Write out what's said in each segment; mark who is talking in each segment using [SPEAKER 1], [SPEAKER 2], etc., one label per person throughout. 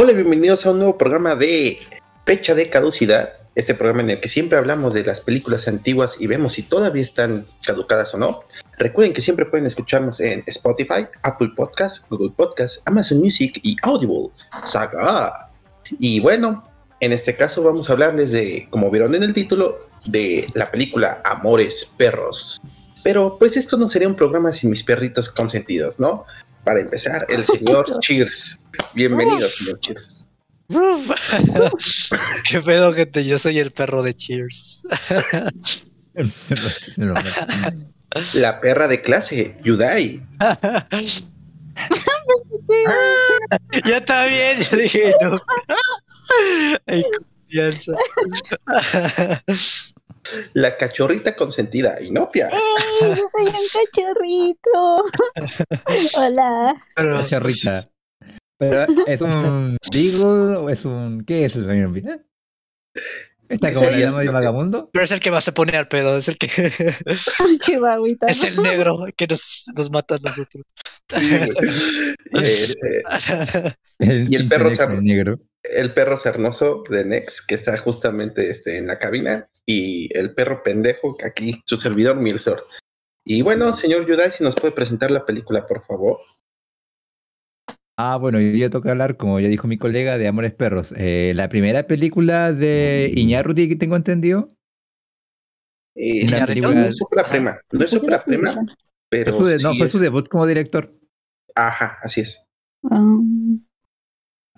[SPEAKER 1] Hola, bienvenidos a un nuevo programa de Fecha de Caducidad. Este programa en el que siempre hablamos de las películas antiguas y vemos si todavía están caducadas o no. Recuerden que siempre pueden escucharnos en Spotify, Apple Podcasts, Google Podcasts, Amazon Music y Audible. Saga. Y bueno, en este caso vamos a hablarles de, como vieron en el título, de la película Amores Perros. Pero pues esto no sería un programa sin mis perritos consentidos, ¿no? Para empezar, el señor Cheers. Bienvenido, señor Cheers.
[SPEAKER 2] Qué pedo, gente. Yo soy el perro de Cheers.
[SPEAKER 1] La perra de clase, Yudai.
[SPEAKER 2] ya está bien, yo dije no. Hay confianza.
[SPEAKER 1] La cachorrita consentida, Inopia.
[SPEAKER 3] ¡Ey! Yo soy un cachorrito. Hola.
[SPEAKER 4] Cachorrita. Pero es un Beagle o es un. ¿Qué es el Inopia? ¿Está como
[SPEAKER 1] Sí,
[SPEAKER 4] la llama de vagabundo?
[SPEAKER 2] Pero es el que más se pone al pedo, es el que
[SPEAKER 3] Chihuahuita.
[SPEAKER 2] es el negro que nos, nos mata a nosotros.
[SPEAKER 1] Sí, güey. Eh, eh,
[SPEAKER 4] El
[SPEAKER 1] Y el perro sabe-
[SPEAKER 4] negro.
[SPEAKER 1] El perro cernoso de Nex, que está justamente este, en la cabina, y el perro pendejo, que aquí su servidor Milsort. Y bueno, señor Yudai, si nos puede presentar la película, por favor.
[SPEAKER 4] Ah, bueno, yo ya toca hablar, como ya dijo mi colega, de Amores Perros. Eh, la primera película de Iñárritu que tengo entendido.
[SPEAKER 1] Eh,
[SPEAKER 4] Una
[SPEAKER 1] no,
[SPEAKER 4] película-
[SPEAKER 1] no es ópera prima, no es ópera prima, pero
[SPEAKER 4] Fue su de- no, fue
[SPEAKER 1] es-
[SPEAKER 4] su debut como director.
[SPEAKER 1] Ajá, así es.
[SPEAKER 3] Ah,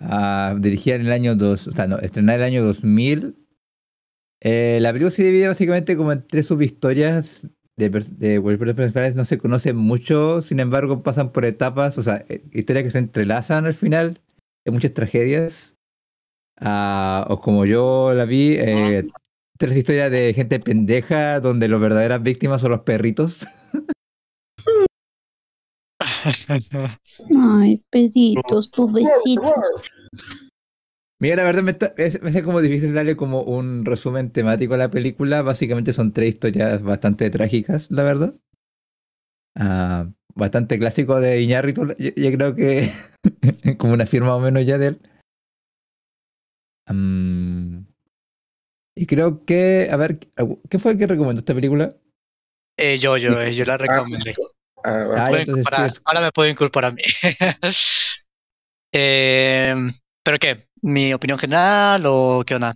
[SPEAKER 4] Ah, dirigida en el año 2, o sea, no, estrenada en el año 2000. Eh, la película se divide básicamente como en tres subhistorias de, de principales. No se conocen mucho, sin embargo, pasan por etapas, o sea, eh, historias que se entrelazan al final. Hay muchas tragedias. Ah, o como yo la vi, eh, tres historias de gente pendeja donde las verdaderas víctimas son los perritos.
[SPEAKER 3] Ay, peditos, pobrecitos.
[SPEAKER 4] Mira, la verdad me, está- es- me hace como difícil darle como un resumen temático a la película. Básicamente son tres historias bastante trágicas, la verdad. Ah, bastante clásico de Iñárritu, yo, yo creo que como una firma o menos ya de él. Mm, y creo que, a ver, ¿qué fue el que recomendó esta película?
[SPEAKER 2] Eh, yo, yo, eh, yo la
[SPEAKER 1] Ah,
[SPEAKER 2] recomendé.
[SPEAKER 1] Ah,
[SPEAKER 4] Ah, entonces
[SPEAKER 2] ahora me pueden culpar a mí. Eh, ¿Pero qué? ¿Mi opinión general o qué onda?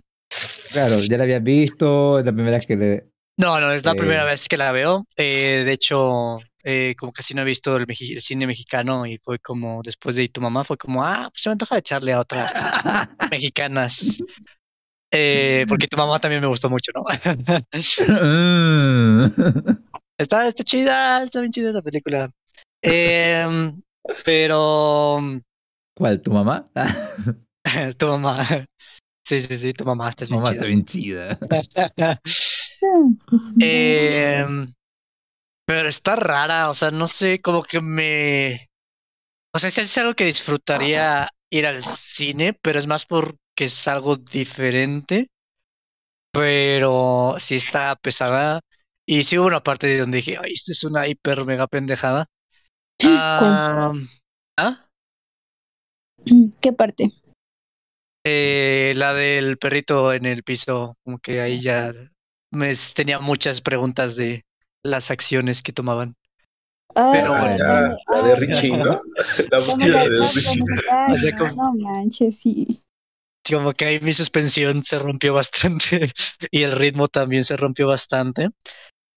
[SPEAKER 4] Claro, ya la habías visto, es la primera vez que le...
[SPEAKER 2] No, no, es la
[SPEAKER 4] Eh.
[SPEAKER 2] primera vez que la veo. Eh, de hecho, eh, como casi no he visto el, el cine mexicano y fue como, después de Ir tu mamá, fue como, ah, pues se me antoja echarle a otras mexicanas. Eh, porque tu mamá también me gustó mucho, ¿no? Está, está chida, está bien chida esa película. Em, pero
[SPEAKER 4] ¿Cuál, tu mamá?
[SPEAKER 2] tu mamá. Sí, sí, sí, tu mamá está bien
[SPEAKER 4] mamá
[SPEAKER 2] chida.
[SPEAKER 4] está bien chida.
[SPEAKER 2] Em, pero está rara, o sea, no sé, como que me... O sea, sí es algo que disfrutaría ir al cine, pero es más porque es algo diferente. Pero sí está pesada. Y sí hubo una parte de donde dije, ay, esto es una hiper mega pendejada. Ah, ¿ah?
[SPEAKER 3] ¿Qué parte?
[SPEAKER 2] Eh, la del perrito en el piso, como que ahí ya me tenía muchas preguntas de las acciones que tomaban.
[SPEAKER 3] Ah,
[SPEAKER 2] Pero
[SPEAKER 1] Ah,
[SPEAKER 2] bueno.
[SPEAKER 1] ya, la de Richie, ¿no? La
[SPEAKER 3] ¿Cómo
[SPEAKER 1] búsqueda de Richie.
[SPEAKER 3] conectando?
[SPEAKER 2] O sea, como-
[SPEAKER 3] No manches. Sí,
[SPEAKER 2] Como que ahí mi suspensión se rompió bastante y el ritmo también se rompió bastante.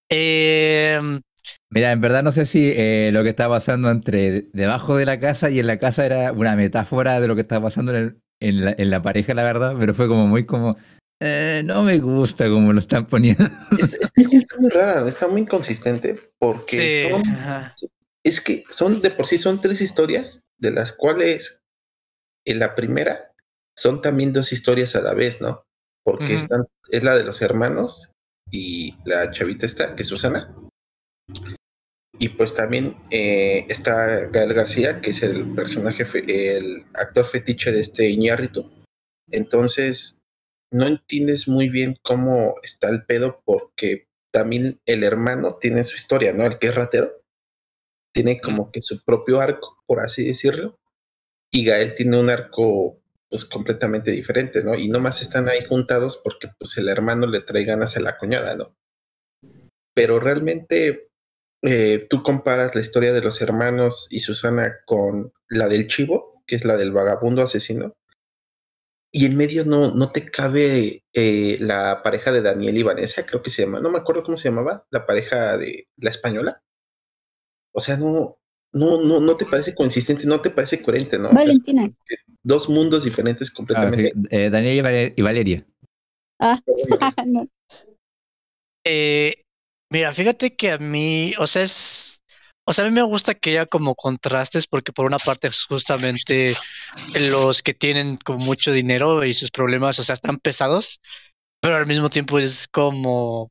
[SPEAKER 2] Em,
[SPEAKER 4] Mira, en verdad no sé si eh, lo que estaba pasando entre debajo de la casa y en la casa era una metáfora de lo que estaba pasando en, el- en la, en la pareja, la verdad, pero fue como muy como, eh, no me gusta como lo están poniendo.
[SPEAKER 1] Es, es- es que está muy rara, está muy inconsistente porque
[SPEAKER 2] sí,
[SPEAKER 1] son,
[SPEAKER 2] ajá.
[SPEAKER 1] es que son de por sí son tres historias, de las cuales en la primera son también dos historias a la vez, ¿no? Porque están, es la de los hermanos y la chavita esta, que es Susana. Y pues también eh, está Gael García, que es el personaje, fe- el actor fetiche de este Iñárritu. Entonces, no entiendes muy bien cómo está el pedo porque también el hermano tiene su historia, ¿no? El que es ratero. Tiene como que su propio arco, por así decirlo. Y Gael tiene un arco pues completamente diferente, ¿no? Y nomás están ahí juntados porque pues el hermano le trae ganas a la cuñada, ¿no? Pero realmente eh, tú comparas la historia de los hermanos y Susana con la del chivo, que es la del vagabundo asesino, y en medio no, no te cabe eh, la pareja de Daniel y Vanessa, creo que se llama, no me acuerdo cómo se llamaba, la pareja de la española. O sea, no, no, no, no te parece consistente, no te parece coherente, ¿no? O sea, es
[SPEAKER 3] Valentina.
[SPEAKER 1] dos mundos diferentes
[SPEAKER 4] Ah,
[SPEAKER 1] completamente.
[SPEAKER 4] sí, eh, Daniel y Valeria.
[SPEAKER 3] Ah, no.
[SPEAKER 2] Eh, mira, fíjate que a mí, o sea, es, o sea, a mí me gusta que haya como contrastes porque por una parte es justamente los que tienen como mucho dinero y sus problemas, o sea, están pesados, pero al mismo tiempo es como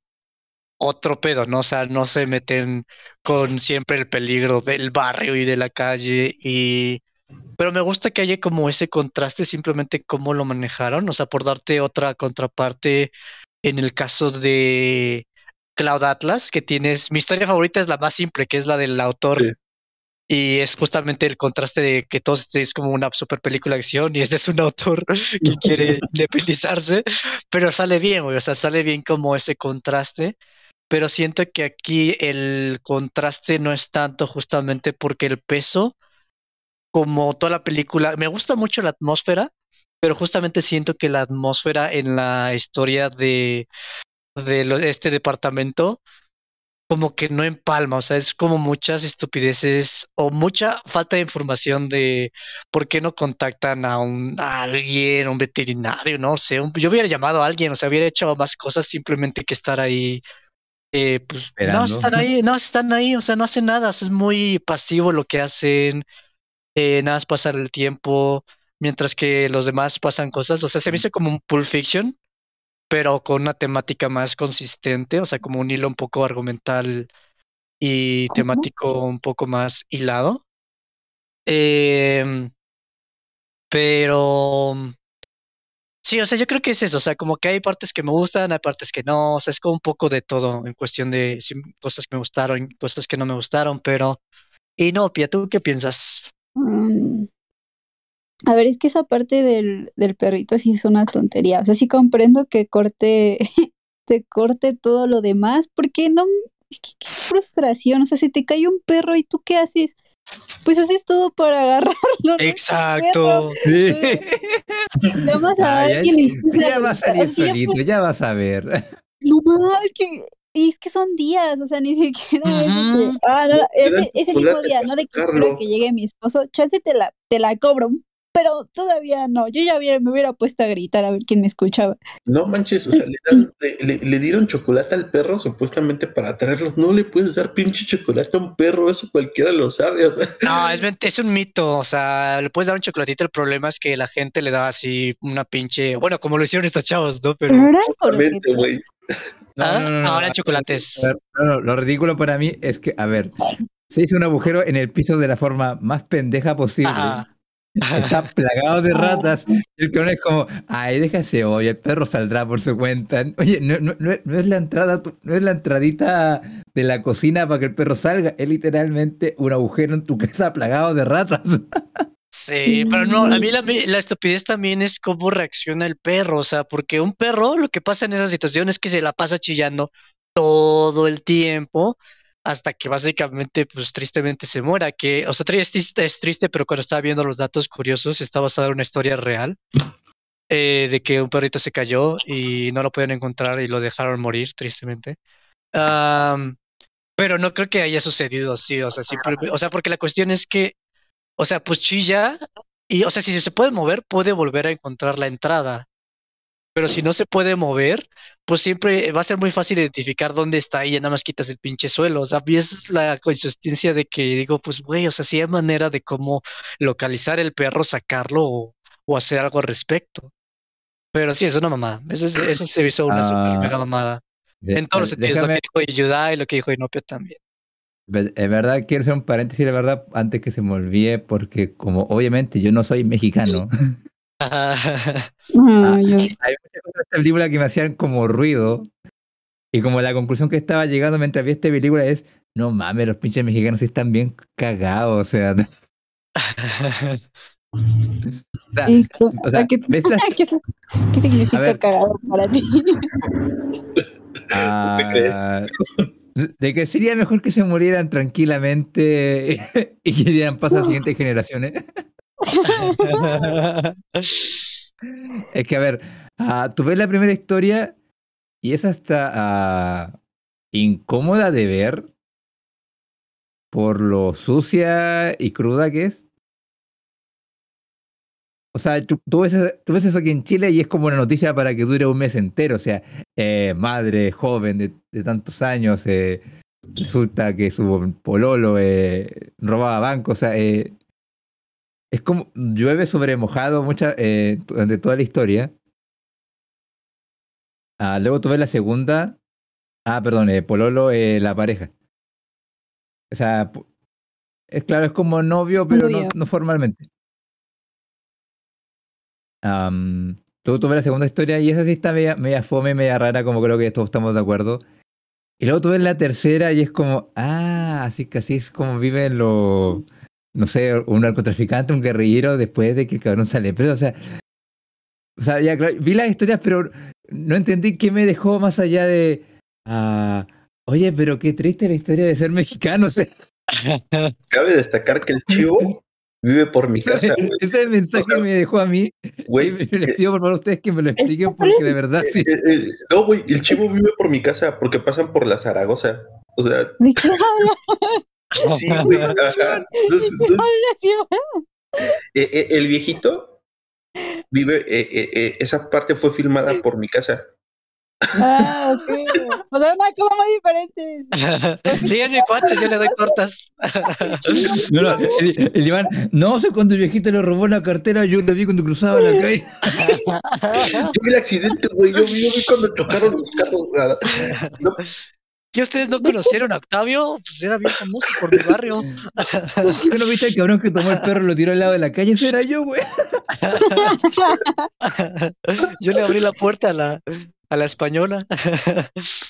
[SPEAKER 2] otro pedo, ¿no? O sea, no se meten con siempre el peligro del barrio y de la calle y... Pero me gusta que haya como ese contraste, simplemente cómo lo manejaron, o sea, por darte otra contraparte en el caso de Cloud Atlas, que tienes, mi historia favorita es la más simple, que es la del autor.
[SPEAKER 1] Sí.
[SPEAKER 2] Y es justamente el contraste de que todo este es como una super película de acción y este es un autor que quiere independizarse, pero sale bien, güey, o sea, sale bien como ese contraste. Pero siento que aquí el contraste no es tanto justamente porque el peso, como toda la película, me gusta mucho la atmósfera, pero justamente siento que la atmósfera en la historia de, de este departamento como que no empalma, o sea, es como muchas estupideces o mucha falta de información de por qué no contactan a un alguien, un veterinario, no sé, yo hubiera llamado a alguien, o sea, hubiera hecho más cosas simplemente que estar ahí, eh, pues no están ahí, no están ahí, o sea, no hacen nada, o sea, es muy pasivo lo que hacen, eh, nada más pasar el tiempo, mientras que los demás pasan cosas, o sea, se me hizo como un Pulp Fiction, pero con una temática más consistente, o sea, como un hilo un poco argumental y
[SPEAKER 3] ¿Cómo?
[SPEAKER 2] temático un poco más hilado. Em, pero sí, o sea, yo creo que es eso, o sea, como que hay partes que me gustan, hay partes que no, o sea, es como un poco de todo en cuestión de cosas que me gustaron, cosas que no me gustaron, pero... Y no, Pia, ¿tú qué piensas?
[SPEAKER 3] Mm. A ver, es que esa parte del, del perrito sí es una tontería. O sea, sí comprendo que corte, te corte todo lo demás, porque no, qué frustración. O sea, si te cae un perro y tú qué haces, pues haces todo para agarrarlo. ¿no?
[SPEAKER 2] Exacto.
[SPEAKER 4] Sí.
[SPEAKER 3] A
[SPEAKER 4] Ah, ya,
[SPEAKER 3] alguien y dices,
[SPEAKER 4] ya va a salir
[SPEAKER 3] "Así ya
[SPEAKER 4] solito, ya vas a ver.
[SPEAKER 3] No es que, y es que son días, o sea, ni siquiera es ah, no, ese, ese mismo día, no de que que llegue mi esposo, chance te la, te la cobro, pero todavía no, yo ya hubiera, me hubiera puesto a gritar a ver quién me escuchaba.
[SPEAKER 1] No manches, o sea, le, dan- le- le- le dieron chocolate al perro supuestamente para atraerlo. No le puedes dar pinche chocolate a un perro, eso cualquiera lo sabe. O sea,
[SPEAKER 2] No, es, un mito, o sea, le puedes dar un chocolatito, el problema es que la gente le da así una pinche, bueno, como lo hicieron estos chavos, ¿no? Pero,
[SPEAKER 1] güey.
[SPEAKER 2] ¿Ah? Ahora chocolates.
[SPEAKER 4] No, no, lo ridículo para mí es que, a ver, se hizo un agujero en el piso de la forma más pendeja posible.
[SPEAKER 2] Ajá.
[SPEAKER 4] Está plagado de ratas. Y el cabrón es como, ay, déjase hoy, el perro saldrá por su cuenta. Oye, no, no, no es- la entrada, no es la entradita de la cocina para que el perro salga, es literalmente un agujero en tu casa plagado de ratas.
[SPEAKER 2] Sí, pero no, a mí la, la estupidez también es cómo reacciona el perro, o sea, porque un perro lo que pasa en esa situación es que se la pasa chillando todo el tiempo hasta que básicamente, pues tristemente se muera, que, o sea, triste, es triste, pero cuando estaba viendo los datos curiosos, está basada en una historia real eh, de que un perrito se cayó y no lo podían encontrar y lo dejaron morir, tristemente. Pero no creo que haya sucedido así, o sea, simple- o sea, porque la cuestión es que o sea, pues chilla y, o sea, si se puede mover, puede volver a encontrar la entrada. Pero si no se puede mover, pues siempre va a ser muy fácil identificar dónde está y ya nada más quitas el pinche suelo. O sea, mí esa es la consistencia de que digo, pues, güey, o sea, sí hay manera de cómo localizar el perro, sacarlo o, o hacer algo al respecto. Pero sí, es una mamada. Eso, es- eso se hizo una super
[SPEAKER 4] Ah,
[SPEAKER 2] mega mamada.
[SPEAKER 4] Sí,
[SPEAKER 2] En todos los
[SPEAKER 4] eh,
[SPEAKER 2] sentidos, lo que dijo Yudai y lo que dijo Inopia también.
[SPEAKER 4] Es verdad, quiero hacer un paréntesis, la verdad, antes que se me olvide, porque como obviamente yo no soy mexicano,
[SPEAKER 3] Ah,
[SPEAKER 4] Ah,
[SPEAKER 3] yo-
[SPEAKER 4] hay muchas cosas de esta película que me hacían como ruido, y como la conclusión que estaba llegando mientras vi esta película es, no mames, los pinches mexicanos están bien cagados, o sea, O sea,
[SPEAKER 3] ¿Y co-
[SPEAKER 4] o sea,
[SPEAKER 3] ¿qué,
[SPEAKER 4] ¿ves la-
[SPEAKER 3] ¿qué, qué significa
[SPEAKER 4] ver.
[SPEAKER 3] cagado para ti?
[SPEAKER 4] ah,
[SPEAKER 1] crees?
[SPEAKER 4] De que sería mejor que se murieran tranquilamente y que dieran paso a las siguientes generaciones. Es que, a ver, ah, tú ves la primera historia y es hasta ah, incómoda de ver por lo sucia y cruda que es. O sea, tú, ves, tú ves eso aquí en Chile y es como una noticia para que dure un mes entero. O sea, eh, madre joven de, tantos años, eh, resulta que su pololo eh, robaba bancos. O sea, es como llueve sobre mojado mucha, eh, durante toda la historia. Ah, luego tú ves la segunda. Ah, perdón, eh, Pololo, eh, la pareja. O sea, es claro, es como novio, pero no, no formalmente. Am, luego tú ves la segunda historia y esa sí está media, media fome, media rara, como creo que todos estamos de acuerdo. Y luego tú ves la tercera y es como, ah, así que así es como viven los, no sé, un narcotraficante, un guerrillero después de que el cabrón sale preso. O sea, o sea, ya claro, vi las historias, pero no entendí qué me dejó más allá de, ah, oye, pero qué triste la historia de ser mexicano. O sea,
[SPEAKER 1] Cabe destacar que el chivo vive por mi casa, güey.
[SPEAKER 4] ese mensaje
[SPEAKER 1] O sea,
[SPEAKER 4] me dejó a mí.
[SPEAKER 1] Güey,
[SPEAKER 4] y les pido por favor a ustedes que me lo expliquen
[SPEAKER 3] que
[SPEAKER 4] porque de verdad sí.
[SPEAKER 1] eh, eh, no, güey, el chivo vive por mi casa porque pasan por la Zaragoza. O sea,
[SPEAKER 3] ¿De qué hablas?
[SPEAKER 1] sí, eh, eh, el viejito vive, eh, eh, eh, esa parte fue filmada por mi casa.
[SPEAKER 3] Ah, ok. O sea, una cosa muy diferente.
[SPEAKER 2] Sí, es mi cuate, yo le doy cortas.
[SPEAKER 4] No, no, el, el Iván, no sé cuando el viejito le robó la cartera, yo lo vi cuando cruzaba la calle.
[SPEAKER 1] Yo vi el accidente, güey. Yo vi, yo vi cuando chocaron los carros. No,
[SPEAKER 2] ¿Y ustedes no conocieron a Octavio? Pues era bien famoso por mi barrio.
[SPEAKER 4] ¿Qué no viste al cabrón que tomó el perro y lo tiró al lado de la calle? Ese era yo, güey.
[SPEAKER 2] Yo le abrí la puerta a la, a la española.
[SPEAKER 3] Es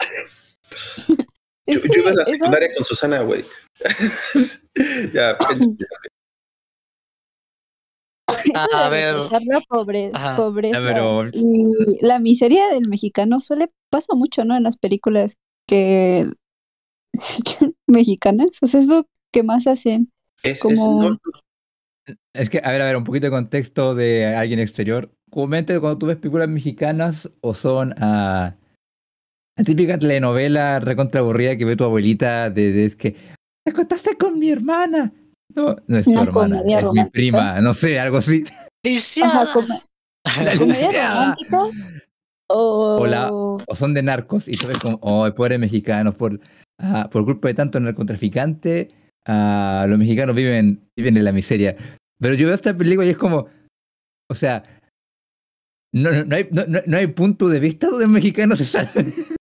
[SPEAKER 1] yo, yo iba a la secundaria con Susana, güey. ya,
[SPEAKER 3] eso
[SPEAKER 2] A ver.
[SPEAKER 3] la
[SPEAKER 2] Ajá.
[SPEAKER 3] pobreza
[SPEAKER 4] A ver,
[SPEAKER 3] y la miseria del mexicano suele pasa mucho, ¿no? En las películas que, mexicanas, o sea, es lo que más hacen.
[SPEAKER 1] es, es-
[SPEAKER 3] Como-
[SPEAKER 1] no,
[SPEAKER 4] Es que, a ver, a ver, un poquito de contexto de alguien exterior. Comúnmente cuando tú ves películas mexicanas o son ah, la típica telenovela recontra aburrida que ve tu abuelita de, de- es que te acostaste con mi hermana. No, no es tu
[SPEAKER 3] Una
[SPEAKER 4] hermana, es mi prima, no sé, algo así.
[SPEAKER 3] Ajá, come- comedia
[SPEAKER 4] Ya.
[SPEAKER 3] romántica o,
[SPEAKER 4] O la- O son de narcos y tú ves como, oh, pobres mexicanos, por, ah, por culpa de tanto narcotraficante, ah, los mexicanos viven, viven en la miseria. Pero yo veo esta película y es como, o sea, no, no, no hay, no, no- hay punto de vista donde el mexicano se salve.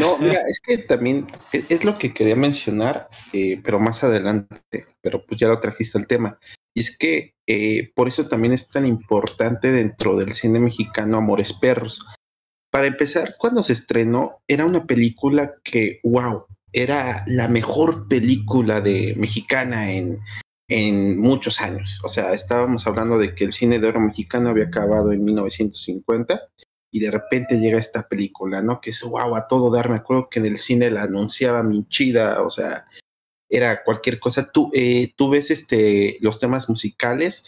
[SPEAKER 1] No, mira, es que también es lo que quería mencionar, eh, pero más adelante, pero pues ya lo trajiste al tema. Y es que eh, por eso también es tan importante dentro del cine mexicano Amores Perros. Para empezar, cuando se estrenó, era una película que, wow, era la mejor película de mexicana en, en muchos años. O sea, estábamos hablando de que el cine de oro mexicano había acabado en 1950 y de repente llega esta película, ¿no? Que es wow, a todo dar. Me acuerdo que en el cine la anunciaba Minchida, o sea, era cualquier cosa. Tú, eh, tú ves este, los temas musicales,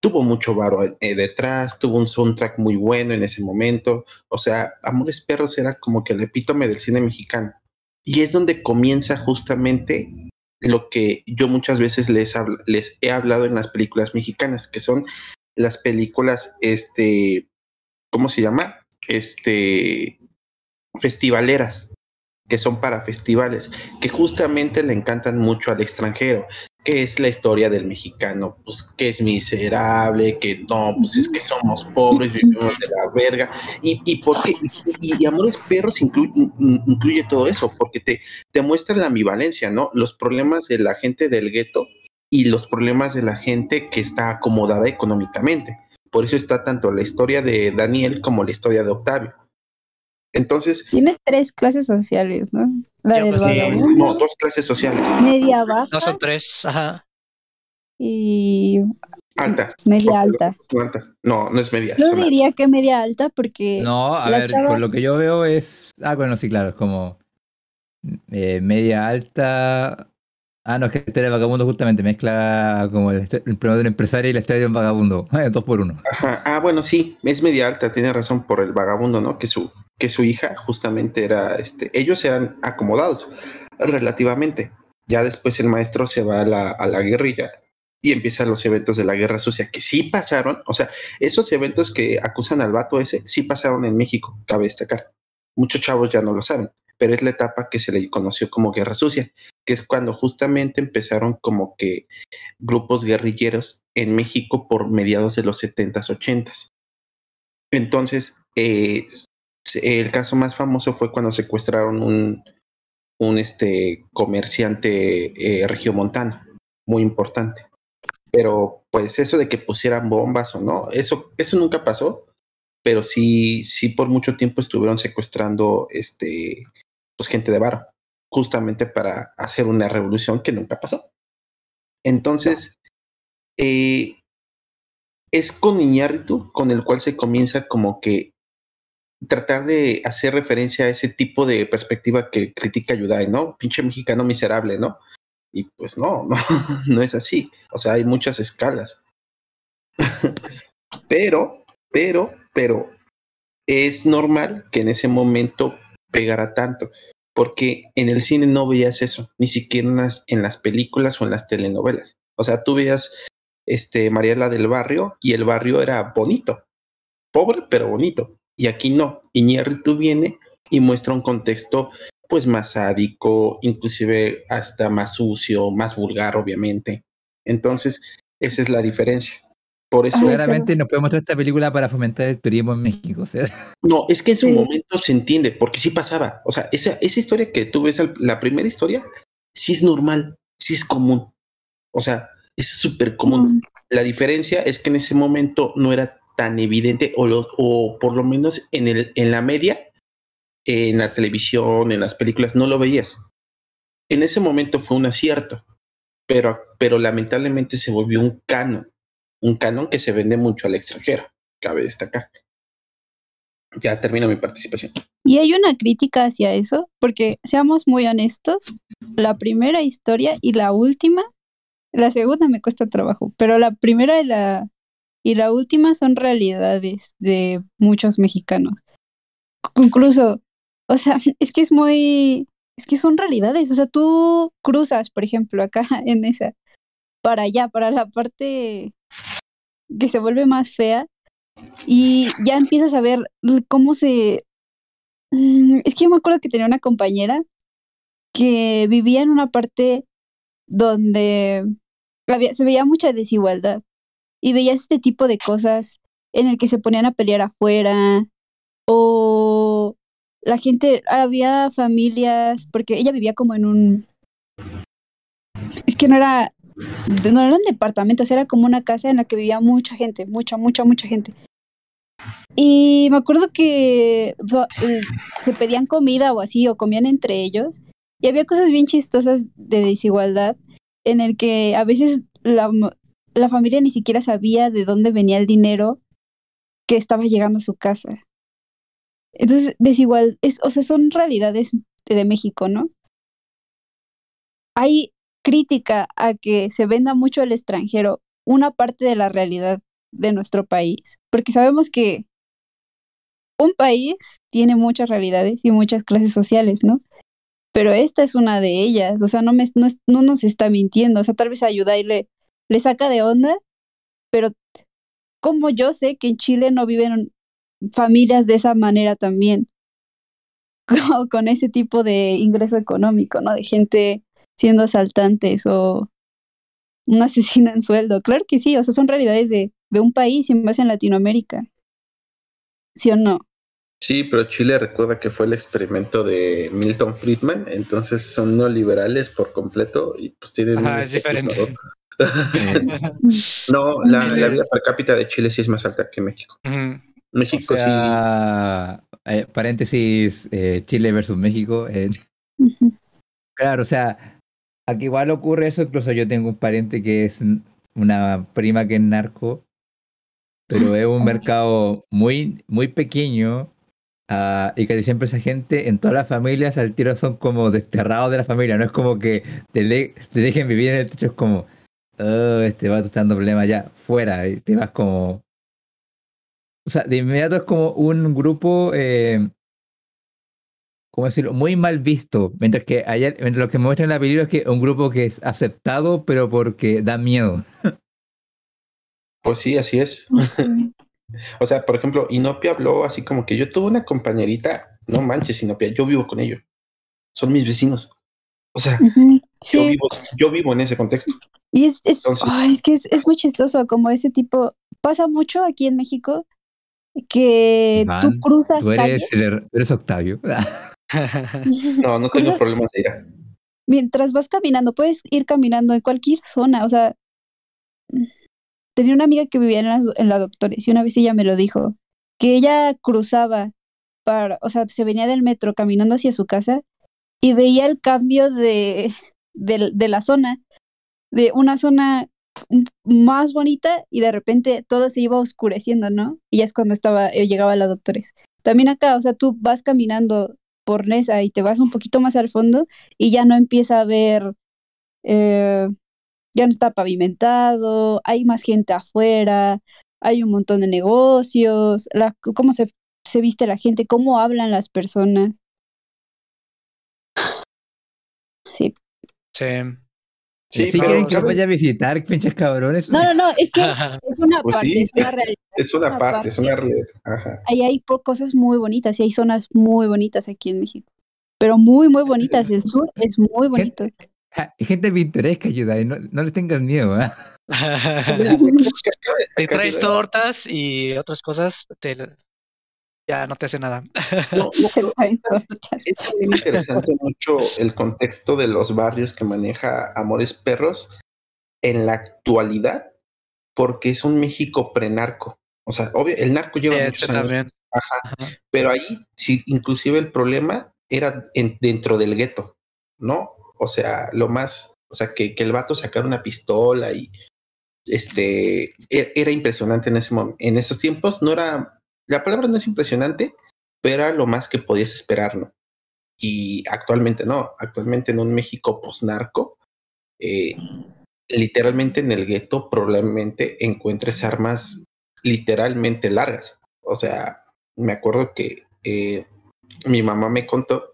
[SPEAKER 1] tuvo mucho varo eh, detrás, tuvo un soundtrack muy bueno en ese momento. O sea, Amores Perros era como que el epítome del cine mexicano. Y es donde comienza justamente lo que yo muchas veces les, les he hablado en las películas mexicanas, que son las películas, este, ¿cómo se llama? Este, festivaleras, que son para festivales, que justamente le encantan mucho al extranjero, que es la historia del mexicano, pues que es miserable, que no, pues es que somos pobres, vivimos de la verga, y, y, por qué? y, y Amores Perros incluye, incluye todo eso, porque te, te muestra la ambivalencia, ¿no? Los problemas de la gente del gueto y los problemas de la gente que está acomodada económicamente. Por eso está tanto la historia de Daniel como la historia de Octavio. Entonces,
[SPEAKER 3] Tiene tres clases sociales, ¿no? La del
[SPEAKER 2] sí.
[SPEAKER 3] vagabundo,
[SPEAKER 1] no, dos clases sociales.
[SPEAKER 3] media baja
[SPEAKER 2] No son tres, ajá.
[SPEAKER 3] y
[SPEAKER 1] Alta.
[SPEAKER 3] Media alta.
[SPEAKER 1] alta. No, no es media.
[SPEAKER 3] Yo diría que media alta porque
[SPEAKER 4] No, a ver,
[SPEAKER 3] chava-
[SPEAKER 4] por lo que yo veo es. Ah, bueno, sí, claro, es como. eh, media alta. Ah, no, es que la historia de vagabundo justamente mezcla como el, el de un empresario y la historia de un vagabundo. Dos por uno.
[SPEAKER 1] Ajá. Ah, bueno, sí, es media alta, tiene razón por el vagabundo, ¿no? Que su, que su hija justamente era, este, ellos eran acomodados relativamente. Ya después el maestro se va a la, a la guerrilla y empiezan los eventos de la guerra sucia, que sí pasaron, o sea, esos eventos que acusan al vato ese, sí pasaron en México, cabe destacar. Muchos chavos ya no lo saben, pero es la etapa que se le conoció como guerra sucia, que es cuando justamente empezaron como que grupos guerrilleros en México por mediados de los 70s, 80s. Entonces, eh, el caso más famoso fue cuando secuestraron un, un este, comerciante eh, regiomontano, muy importante. Pero pues eso de que pusieran bombas o no, eso, eso nunca pasó, pero sí, sí por mucho tiempo estuvieron secuestrando este, pues gente de varo, justamente para hacer una revolución que nunca pasó. Entonces, eh, es con Iñárritu con el cual se comienza como que tratar de hacer referencia a ese tipo de perspectiva que critica Yudai, ¿no? Pinche mexicano miserable, ¿no? Y pues no, no, no es así. O sea, hay muchas escalas. pero, pero, pero, es normal que en ese momento pegara tanto, porque en el cine no veías eso, ni siquiera en las, en las películas o en las telenovelas. O sea, tú veías este, Mariela del Barrio y el barrio era bonito, pobre pero bonito. Y aquí no. Iñárritu viene y muestra un contexto pues más sádico, inclusive hasta más sucio, más vulgar, obviamente. Entonces, esa es la diferencia. Por eso,
[SPEAKER 4] Claramente nos puede mostrar esta película para fomentar el turismo en México.
[SPEAKER 1] No, es que en su
[SPEAKER 3] Sí.
[SPEAKER 1] momento se entiende, porque sí pasaba. O sea, esa, esa historia que tú ves, al- la primera historia, sí es normal, sí es común. O sea, es súper común.
[SPEAKER 3] Mm,
[SPEAKER 1] La diferencia es que en ese momento no era tan evidente, o, lo- o por lo menos en, el, en la media, en la televisión, en las películas, no lo veías. En ese momento fue un acierto, pero, pero lamentablemente se volvió un canon, un canon que se vende mucho al extranjero, cabe destacar. Ya termino mi participación.
[SPEAKER 3] Y hay una crítica hacia eso, porque seamos muy honestos, la primera historia y la última, la segunda me cuesta trabajo, pero la primera y la, y la última son realidades de muchos mexicanos. Incluso, o sea, es que es muy, es que son realidades, o sea, tú cruzas, por ejemplo, acá en esa, para allá, para la parte que se vuelve más fea, y ya empiezas a ver cómo se... Mm, Es que yo me acuerdo que tenía una compañera que vivía en una parte donde había, se veía mucha desigualdad y veías este tipo de cosas en el que se ponían a pelear afuera o la gente, había familias, porque ella vivía como en un... Es que no era, no eran departamentos, era como una casa en la que vivía mucha gente, mucha, mucha, mucha gente. Y me acuerdo que eh, se pedían comida o así, o comían entre ellos, y había cosas bien chistosas de desigualdad, en el que a veces la familia ni siquiera sabía de dónde venía el dinero que estaba llegando a su casa. Entonces, desigual, es, o sea, son realidades de, de México, ¿no? Hay crítica a que se venda mucho al extranjero una parte de la realidad de nuestro país, porque sabemos que un país tiene muchas realidades y muchas clases sociales, ¿no? Pero esta es una de ellas, o sea, no, me, no, no nos está mintiendo, o sea, tal vez ayuda y le, saca de onda, pero como yo sé que en Chile no viven familias de esa manera también, con, con ese tipo de ingreso económico, ¿no? De gente siendo asaltantes o un asesino en sueldo. Claro que sí, o sea, son realidades de, de un país y más en Latinoamérica. ¿Sí o no?
[SPEAKER 1] Sí, pero Chile recuerda que fue el experimento de Milton Friedman, entonces son neoliberales por completo y pues tienen...
[SPEAKER 2] Ajá,
[SPEAKER 1] un
[SPEAKER 2] es
[SPEAKER 1] estatus
[SPEAKER 2] diferente.
[SPEAKER 1] mejor. no, la, la vida per cápita de Chile sí es más alta que México. México
[SPEAKER 4] sea, eh, paréntesis, eh, Chile versus México. eh. Claro, o sea, aquí igual ocurre eso, incluso yo tengo un pariente que es, una prima que es narco, pero es un mercado muy, muy pequeño ah, y casi siempre esa gente en todas las familias al tiro son como desterrados de la familia, no es como que te, le- te dejen vivir en el techo, es como, oh, este va dando problemas ya, fuera, y te vas como... O sea, de inmediato es como un grupo, eh, ¿cómo decirlo? Muy mal visto, mientras que ayer, mientras lo que me muestra en la película es que es un grupo que es aceptado, pero porque da miedo.
[SPEAKER 1] Pues sí, así es. O sea, por ejemplo, Inopia habló así como que yo tuve una compañerita, no manches, Inopia, yo vivo con ellos. Son mis vecinos. O sea,
[SPEAKER 3] Sí,
[SPEAKER 1] vivo, yo vivo en ese contexto.
[SPEAKER 3] y es, es,
[SPEAKER 1] Entonces-
[SPEAKER 3] es que es, es muy chistoso como ese tipo, pasa mucho aquí en México que tú cruzas
[SPEAKER 4] Tú
[SPEAKER 3] calle
[SPEAKER 4] eres, el- eres Octavio.
[SPEAKER 1] No, no tengo
[SPEAKER 3] Cruzas-
[SPEAKER 1] problemas de ira.
[SPEAKER 3] mientras vas caminando, puedes ir caminando en cualquier zona, o sea, tenía una amiga que vivía en la, en la Doctores y una vez ella me lo dijo, que ella cruzaba para, o sea, se venía del metro caminando hacia su casa y veía el cambio de, de, de la zona, de una zona más bonita y de repente todo se iba oscureciendo, ¿no? Y ya es cuando estaba, eh, llegaba la Doctores. También acá, o sea, tú vas caminando por Nesa y te vas un poquito más al fondo y ya no empieza a haber, eh, ya no está pavimentado, hay más gente afuera, hay un montón de negocios, la, cómo se, se viste la gente, cómo hablan las personas. Sí.
[SPEAKER 2] Sí.
[SPEAKER 1] Sí, pero,
[SPEAKER 4] quieren que
[SPEAKER 1] ¿sabes?
[SPEAKER 4] vaya a visitar, pinches cabrones.
[SPEAKER 3] No, no, no, es que es una
[SPEAKER 1] Pues
[SPEAKER 3] parte,
[SPEAKER 1] sí,
[SPEAKER 3] es una realidad.
[SPEAKER 1] Es una
[SPEAKER 3] una
[SPEAKER 1] parte,
[SPEAKER 3] parte.
[SPEAKER 1] es una realidad. Ajá.
[SPEAKER 3] Ahí hay cosas muy bonitas y hay zonas muy bonitas aquí en México. Pero muy, muy bonitas. El sur es muy bonito.
[SPEAKER 4] Ja, Gente pintoresca ayuda, y no, no les tengas miedo. ¿ah?
[SPEAKER 2] Te traes tortas y otras cosas, te, ya no te hace nada.
[SPEAKER 1] No, no,
[SPEAKER 3] Se
[SPEAKER 1] es también interesante mucho el contexto de los barrios que maneja Amores Perros en la actualidad, porque es un México prenarco. O sea, obvio, el narco lleva
[SPEAKER 2] De
[SPEAKER 1] muchos
[SPEAKER 2] hecho,
[SPEAKER 1] años,
[SPEAKER 2] también.
[SPEAKER 1] ajá,
[SPEAKER 2] Ajá.
[SPEAKER 1] pero ahí sí, inclusive el problema era en- dentro del gueto, ¿no? O sea, lo más, o sea, que, que el vato sacara una pistola y este e- era impresionante en ese momento. En esos tiempos no era, la palabra no es impresionante, pero era lo más que podías esperar, ¿no? Y actualmente no, actualmente en un México posnarco, eh, literalmente en el gueto probablemente encuentres armas literalmente largas. O sea, me acuerdo que eh, mi mamá me contó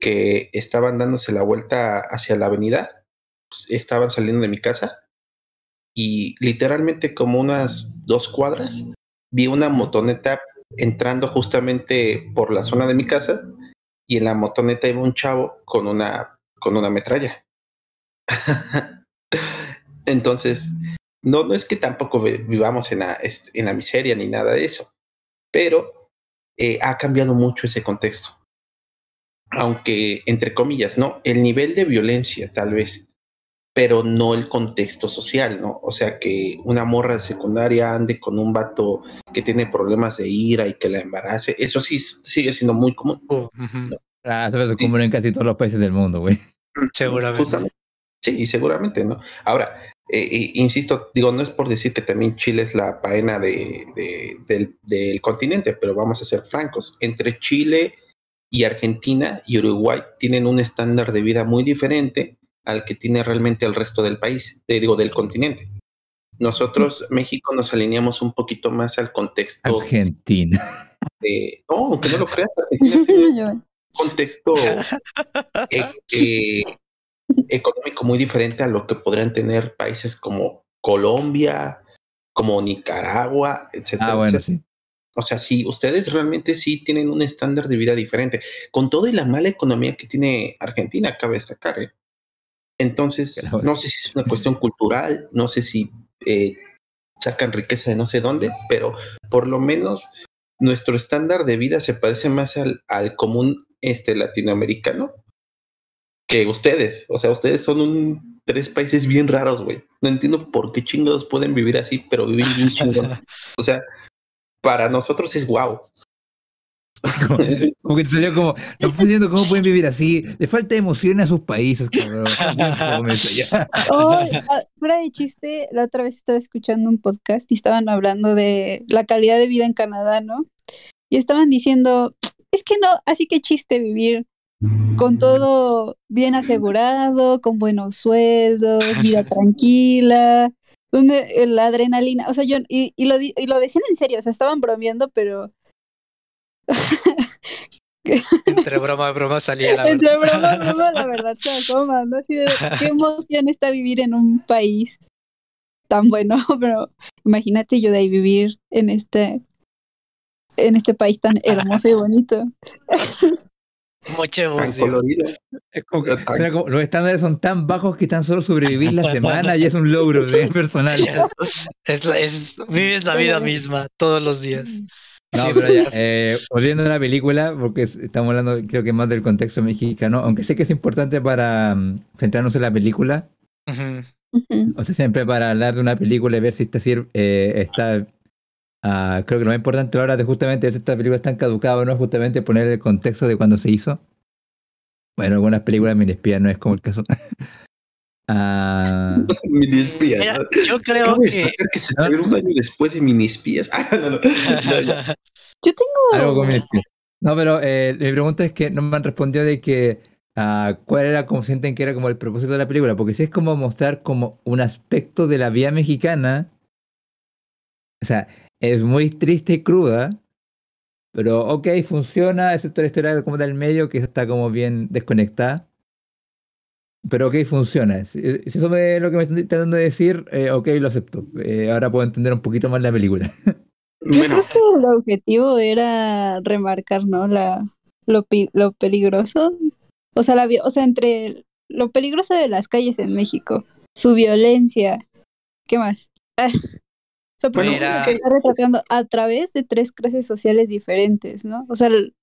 [SPEAKER 1] que estaban dándose la vuelta hacia la avenida, pues, estaban saliendo de mi casa y literalmente como unas dos cuadras vi una motoneta entrando justamente por la zona de mi casa y en la motoneta iba un chavo con una con una metralla. Entonces, no, no es que tampoco vi- vivamos en la, en la miseria ni nada de eso, pero eh, ha cambiado mucho ese contexto. Aunque, entre comillas, ¿no? El nivel de violencia, tal vez, pero no el contexto social, ¿no? O sea, que una morra de secundaria ande con un vato que tiene problemas de ira y que la embarace, eso sí sigue siendo muy común.
[SPEAKER 2] Uh, ujú,
[SPEAKER 4] Ah, eso es común en casi todos los países del mundo, güey.
[SPEAKER 2] Seguramente.
[SPEAKER 1] Justamente. Sí, seguramente, ¿no? Ahora, eh, eh, insisto, digo, no es por decir que también Chile es la paena de, de- del, del continente, pero vamos a ser francos. Entre Chile y Argentina y Uruguay tienen un estándar de vida muy diferente al que tiene realmente el resto del país, te digo, del continente. Nosotros, México, nos alineamos un poquito más al contexto
[SPEAKER 4] Argentina.
[SPEAKER 1] de... No, aunque no lo creas, Argentina tiene un contexto eh, eh, económico muy diferente a lo que podrían tener países como Colombia, como Nicaragua, etcétera.
[SPEAKER 4] Ah, bueno,
[SPEAKER 1] etcétera.
[SPEAKER 4] sí.
[SPEAKER 1] O sea, sí, ustedes realmente sí tienen un estándar de vida diferente, con todo y la mala economía que tiene Argentina, cabe destacar. ¿eh? Entonces, no sé si es una cuestión cultural, no sé si eh, sacan riqueza de no sé dónde, pero por lo menos nuestro estándar de vida se parece más al, al común este, latinoamericano que ustedes. O sea, ustedes son un, tres países bien raros, güey. No entiendo por qué chingados pueden vivir así, pero viven bien chingón. O sea, para nosotros es guau.
[SPEAKER 4] Como, como que te salió como, no entiendo cómo pueden vivir así, le falta emoción a sus países, cabrón.
[SPEAKER 3] Oh, fuera de chiste, la otra vez estaba escuchando un podcast y estaban hablando de la calidad de vida en Canadá, ¿no? Y estaban diciendo, es que no, así que chiste vivir con todo bien asegurado, con buenos sueldos, vida tranquila, donde eh, la adrenalina, o sea, yo, y, y, lo, y lo decían en serio, o sea, estaban bromeando, pero...
[SPEAKER 2] Entre broma y broma salía la
[SPEAKER 3] Entre
[SPEAKER 2] verdad.
[SPEAKER 3] broma, broma, la verdad se asoma, ¿no? Así de, qué emoción está vivir en un país tan bueno, pero imagínate yo de ahí vivir en este, en este país tan hermoso y bonito.
[SPEAKER 2] Mucha emoción.
[SPEAKER 4] los estándares son tan bajos que tan solo sobrevivir la semana ya es un logro de personal.
[SPEAKER 2] Es la- es- vives la vida misma todos los días.
[SPEAKER 4] No, pero ya, eh, volviendo a la película, porque es- estamos hablando creo que más del contexto mexicano, aunque sé que es importante para mm, centrarnos en la película,
[SPEAKER 2] ujú.
[SPEAKER 3] Ujú.
[SPEAKER 4] o sea, siempre para hablar de una película y ver si está, eh, está ah, creo que lo más importante ahora de justamente ver si esta película está caducada o no, es justamente poner el contexto de cuando se hizo. Bueno, algunas películas mini no es como el caso.
[SPEAKER 1] Mini espías.
[SPEAKER 2] Mira,
[SPEAKER 1] ¿no?
[SPEAKER 2] yo creo que
[SPEAKER 1] se estrenó un año después de mini espías. Ah, no, no. No.
[SPEAKER 3] Yo tengo...
[SPEAKER 4] algo con Minispias. No, pero eh, mi pregunta es que no me han respondido de que ah, cuál era como sienten que era como el propósito de la película, porque si es como mostrar como un aspecto de la vida mexicana, o sea, es muy triste y cruda, pero ok, funciona, excepto la historia como del medio que está como bien desconectada. Pero ok, funciona. Si, eso es lo que me están tratando de decir, eh, ok, lo acepto. Eh, ahora puedo entender un poquito más la película.
[SPEAKER 3] Yo
[SPEAKER 1] Bueno,
[SPEAKER 3] creo que el objetivo era remarcar, ¿no? La, lo, lo peligroso. O sea, la, o sea, entre lo peligroso de las calles en México, su violencia, ¿qué más? Ah, o sea, porque
[SPEAKER 2] Mira.
[SPEAKER 3] se está retratando a través de tres clases sociales diferentes, ¿no? O sea, el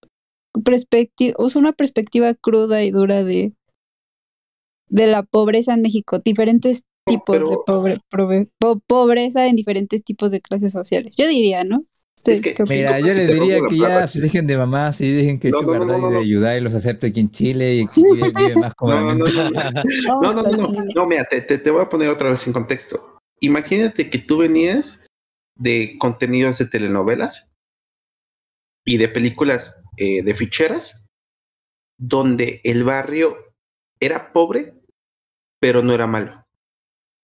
[SPEAKER 3] perspectiva, usa una perspectiva cruda y dura de, de la pobreza en México, diferentes tipos de
[SPEAKER 1] pero-
[SPEAKER 3] pobre, prove- po- pobreza en diferentes tipos de clases sociales. Yo diría, ¿no? ¿Ustedes
[SPEAKER 1] que-?
[SPEAKER 4] Mira, yo les diría que ya se dejen de mamás y dejen que
[SPEAKER 1] No, no, no, no,
[SPEAKER 4] y de
[SPEAKER 1] no.
[SPEAKER 4] ayudar y los acepte aquí en Chile y que vive, vive más
[SPEAKER 1] no, no, no, no.
[SPEAKER 3] Vamos
[SPEAKER 1] No, no, no,
[SPEAKER 3] hasta
[SPEAKER 1] no,
[SPEAKER 3] Chile.
[SPEAKER 1] no, mira, te, te, te voy a poner otra vez en contexto. Imagínate que tú venías de contenidos de telenovelas y de películas eh, de ficheras, donde el barrio era pobre, pero no era malo.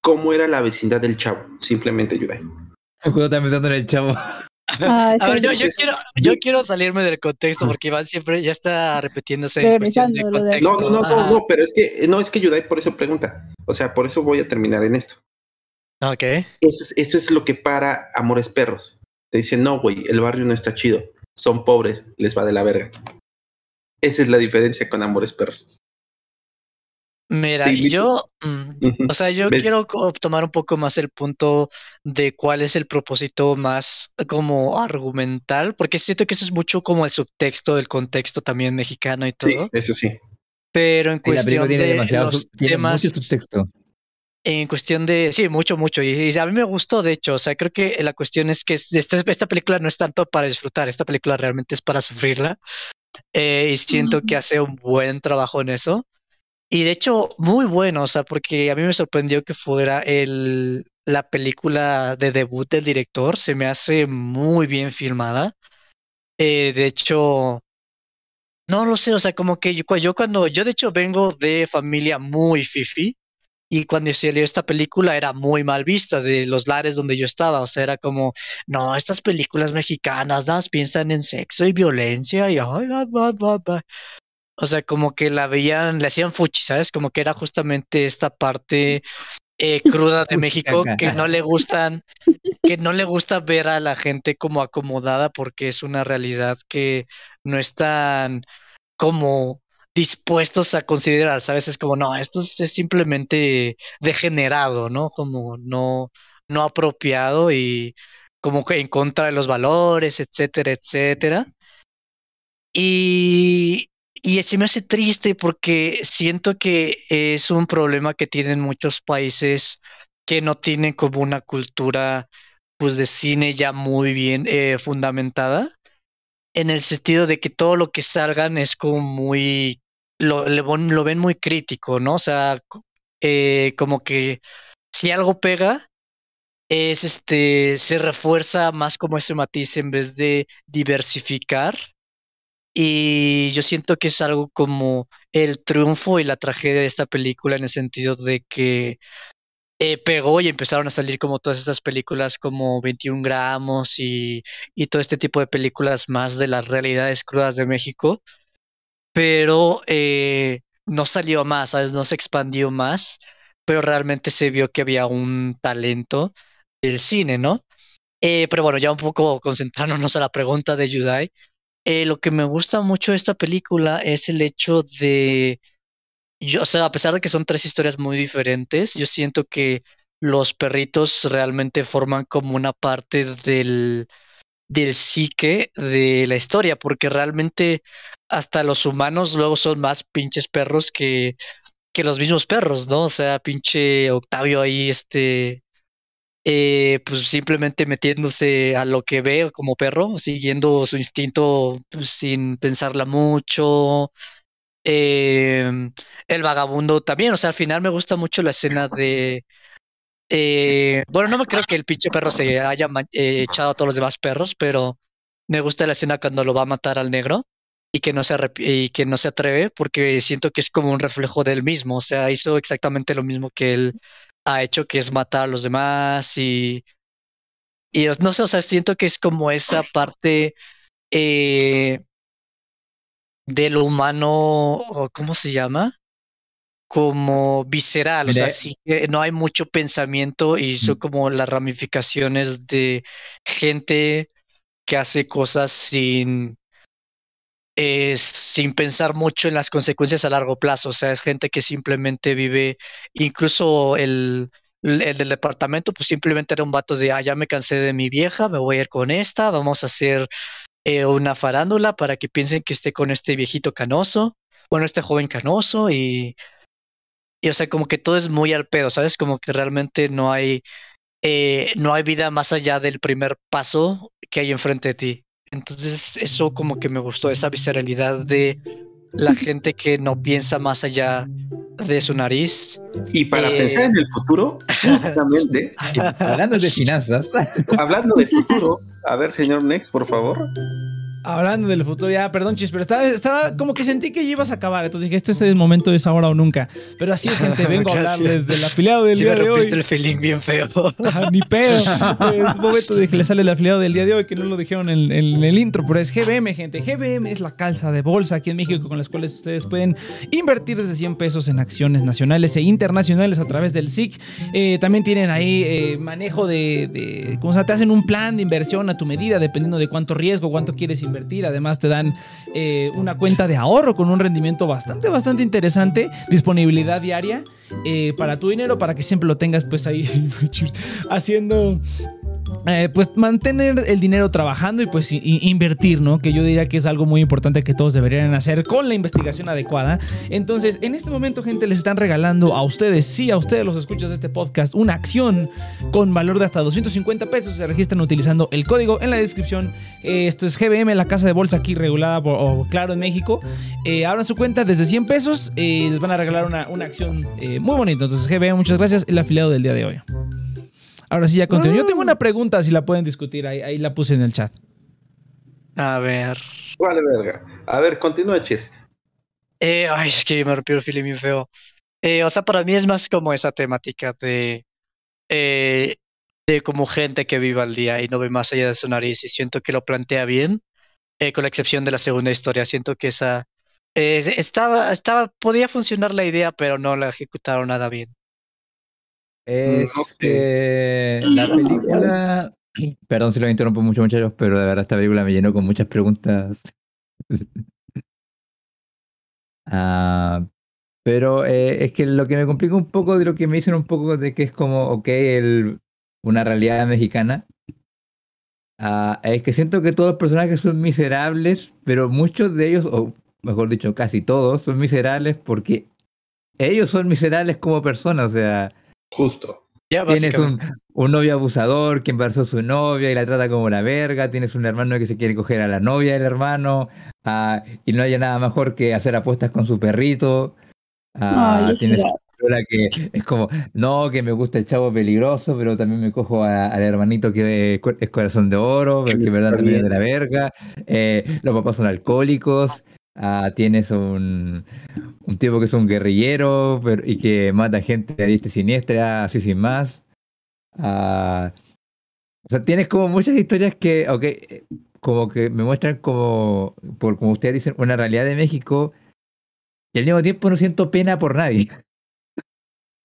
[SPEAKER 1] ¿Cómo era la vecindad del chavo? Simplemente ayuda.
[SPEAKER 4] Cuando está pensando en el chavo.
[SPEAKER 3] Ah,
[SPEAKER 2] A ver, yo, quiero, yo quiero salirme del contexto porque Iván siempre ya está repitiéndose en cuestión de contexto.
[SPEAKER 1] No, no, no, no, pero es que no es que Yudai por eso pregunta. O sea, por eso voy a terminar en esto.
[SPEAKER 2] Ok.
[SPEAKER 1] Eso es, eso es lo que para Amores Perros. Te dicen, no, güey, el barrio no está chido. Son pobres, les va de la verga. Esa es la diferencia con Amores Perros.
[SPEAKER 2] Mira,
[SPEAKER 1] Sí,
[SPEAKER 2] yo, mm, o sea, yo
[SPEAKER 1] ¿Ves?
[SPEAKER 2] quiero tomar un poco más el punto de cuál es el propósito más como argumental, porque siento que eso es mucho como el subtexto del contexto también mexicano y
[SPEAKER 1] Sí,
[SPEAKER 2] todo,
[SPEAKER 1] eso sí.
[SPEAKER 2] pero en cuestión de los temas,
[SPEAKER 4] mucho subtexto.
[SPEAKER 2] en cuestión de, sí, mucho, mucho, y, y a mí me gustó, de hecho, o sea, creo que la cuestión es que es- esta, esta película no es tanto para disfrutar, esta película realmente es para sufrirla, eh, y siento que hace un buen trabajo en eso. Y de hecho, muy bueno, o sea, porque a mí me sorprendió que fuera el, la película de debut del director, se me hace muy bien filmada. Eh, de hecho, no lo sé, o sea, como que yo, yo cuando, yo de hecho vengo de familia muy fifi, y cuando salió esta película era muy mal vista de los lares donde yo estaba, o sea, era como, no, estas películas mexicanas nada piensan en sexo y violencia y ay, va, va". O sea, como que la veían, le hacían fuchi, ¿sabes? Como que era justamente esta parte eh, cruda de México que no le gustan, que no le gusta ver a la gente como acomodada porque es una realidad que no están como dispuestos a considerar, ¿sabes? Es como, no, esto es, es simplemente degenerado, ¿no? Como no, no apropiado y como que en contra de los valores, etcétera, etcétera. Y, y sí me hace triste porque siento que es un problema que tienen muchos países que no tienen como una cultura pues de cine ya muy bien eh, fundamentada en el sentido de que todo lo que salgan es como muy, lo, lo ven muy crítico, ¿no? O sea, eh, como que si algo pega, es este, se refuerza más como ese matiz en vez de diversificar. Y yo siento que es algo como el triunfo y la tragedia de esta película en el sentido de que eh, pegó y empezaron a salir como todas estas películas como 21 gramos y, y todo este tipo de películas más de las realidades crudas de México, pero eh, no salió más, ¿sabes? No se expandió más, pero realmente se vio que había un talento del cine, ¿no? Eh, pero bueno, ya un poco concentrándonos a la pregunta de Yudai, eh, lo que me gusta mucho de esta película es el hecho de yo, o sea, a pesar de que son tres historias muy diferentes, yo siento que los perritos realmente forman como una parte del, del psique de la historia, porque realmente hasta los humanos luego son más pinches perros que, que los mismos perros, ¿no? O sea, pinche Octavio ahí, este, eh, pues simplemente metiéndose a lo que ve como perro, siguiendo su instinto pues, sin pensarla mucho. Em, el vagabundo también, o sea, al final me gusta mucho la escena de... eh, bueno, no me creo que el pinche perro se haya eh, echado a todos los demás perros, pero me gusta la escena cuando lo va a matar al negro y que no se y que no se atreve porque siento que es como un reflejo del mismo, o sea, hizo exactamente lo mismo que él ha hecho, que es matar a los demás y, y no sé, o sea, siento que es como esa parte eh, de lo humano, ¿cómo se llama? Como visceral, o sea, sí que no hay mucho pensamiento y son
[SPEAKER 4] Mm.
[SPEAKER 2] como las ramificaciones de gente que hace cosas sin, eh, sin pensar mucho en las consecuencias a largo plazo. O sea, es gente que simplemente vive, incluso el, el el del departamento, pues simplemente era un vato de, ah, ya me cansé de mi vieja, me voy a ir con esta, vamos a hacer eh, una farándula para que piensen que esté con este viejito canoso, bueno, este joven canoso y, y o sea, como que todo es muy al pedo, ¿sabes? Como que realmente no hay, eh, no hay vida más allá del primer paso que hay enfrente de ti. Entonces, eso como que me gustó, esa visceralidad de la gente que no piensa más allá de su nariz.
[SPEAKER 1] Y para
[SPEAKER 2] Eh.
[SPEAKER 1] pensar en el futuro, justamente,
[SPEAKER 4] Hablando de finanzas,
[SPEAKER 1] hablando de futuro, a ver, señor Next, por favor.
[SPEAKER 5] Hablando del futuro, ya, perdón, chis, pero estaba, estaba como que sentí que ya ibas a acabar. Entonces dije, este es el momento, es ahora o nunca. Pero así es, gente, vengo a hablarles del afiliado del
[SPEAKER 2] Sí
[SPEAKER 5] día
[SPEAKER 2] me
[SPEAKER 5] de hoy.
[SPEAKER 2] el feeling bien feo.
[SPEAKER 5] Ah, Ni pedo. Es momento de que le sale el afiliado del día de hoy, que no lo dijeron en, en el intro, pero es GBM, gente. GBM es la calza de bolsa aquí en México con las cuales ustedes pueden invertir desde 100 pesos en acciones nacionales e internacionales a través del SIC. Eh, también tienen ahí eh, manejo de, de. ¿Cómo se llama? Te hacen un plan de inversión a tu medida, dependiendo de cuánto riesgo, cuánto quieres invertir. Además, te dan eh, una cuenta de ahorro con un rendimiento bastante, bastante interesante. Disponibilidad diaria eh, para tu dinero, para que siempre lo tengas pues ahí haciendo... eh, pues mantener el dinero trabajando y pues invertir, ¿no? Que yo diría que es algo muy importante que todos deberían hacer con la investigación adecuada. Entonces, en este momento, gente, les están regalando a ustedes, sí, a ustedes los escuchas de este podcast, una acción con valor de hasta 250 pesos. Se registran utilizando el código en la descripción. Eh, esto es GBM, la casa de bolsa aquí regulada por Claro en México. Eh, abran su cuenta desde 100 pesos. eh, les van a regalar una, una acción muy bonita. Entonces, GBM, muchas gracias. El afiliado del día de hoy. Ahora sí, ya continúo. Yo tengo una pregunta, si la pueden discutir. Ahí, ahí la puse en el chat.
[SPEAKER 2] A ver.
[SPEAKER 1] Vale, verga. A ver, continúa, Chis.
[SPEAKER 2] Eh, ay, es que me rompió el feeling bien feo. Eh, o sea, para mí es más como esa temática de, eh, de como gente que vive al día y no ve más allá de su nariz y siento que lo plantea bien, eh, con la excepción de la segunda historia. Siento que esa eh, estaba, estaba, podía funcionar la idea, pero no la ejecutaron nada bien.
[SPEAKER 4] Es
[SPEAKER 1] No sé.
[SPEAKER 4] que la película. Perdón si lo interrumpo mucho, muchachos, pero de verdad esta película me llenó con muchas preguntas. Ah, pero eh, es que lo que me complica un poco de lo que me dicen un poco de que es como, ok, el, una realidad mexicana. ah, es que siento que todos los personajes son miserables, pero muchos de ellos, o mejor dicho, casi todos, son miserables porque ellos son miserables como personas. O sea,
[SPEAKER 1] Justo.
[SPEAKER 2] Ya,
[SPEAKER 4] Tienes un, un novio abusador que embarazó a su novia y la trata como la verga. Tienes un hermano que se quiere coger a la novia del hermano. ah, y no haya nada mejor que hacer apuestas con su perrito. Ah,
[SPEAKER 3] Ay,
[SPEAKER 4] tienes una que es como, no, que me gusta el chavo peligroso, pero también me cojo a- al hermanito que es, corazón de oro, que en verdad también es de la verga. Eh, los papás son alcohólicos. Ah, tienes un, un tipo que es un guerrillero pero- y que mata gente a diestra y siniestra, así sin más. Ah, o sea, tienes como muchas historias que, ok, eh, como que me muestran como, por, como ustedes dicen, una realidad de México y al mismo tiempo no siento pena por nadie.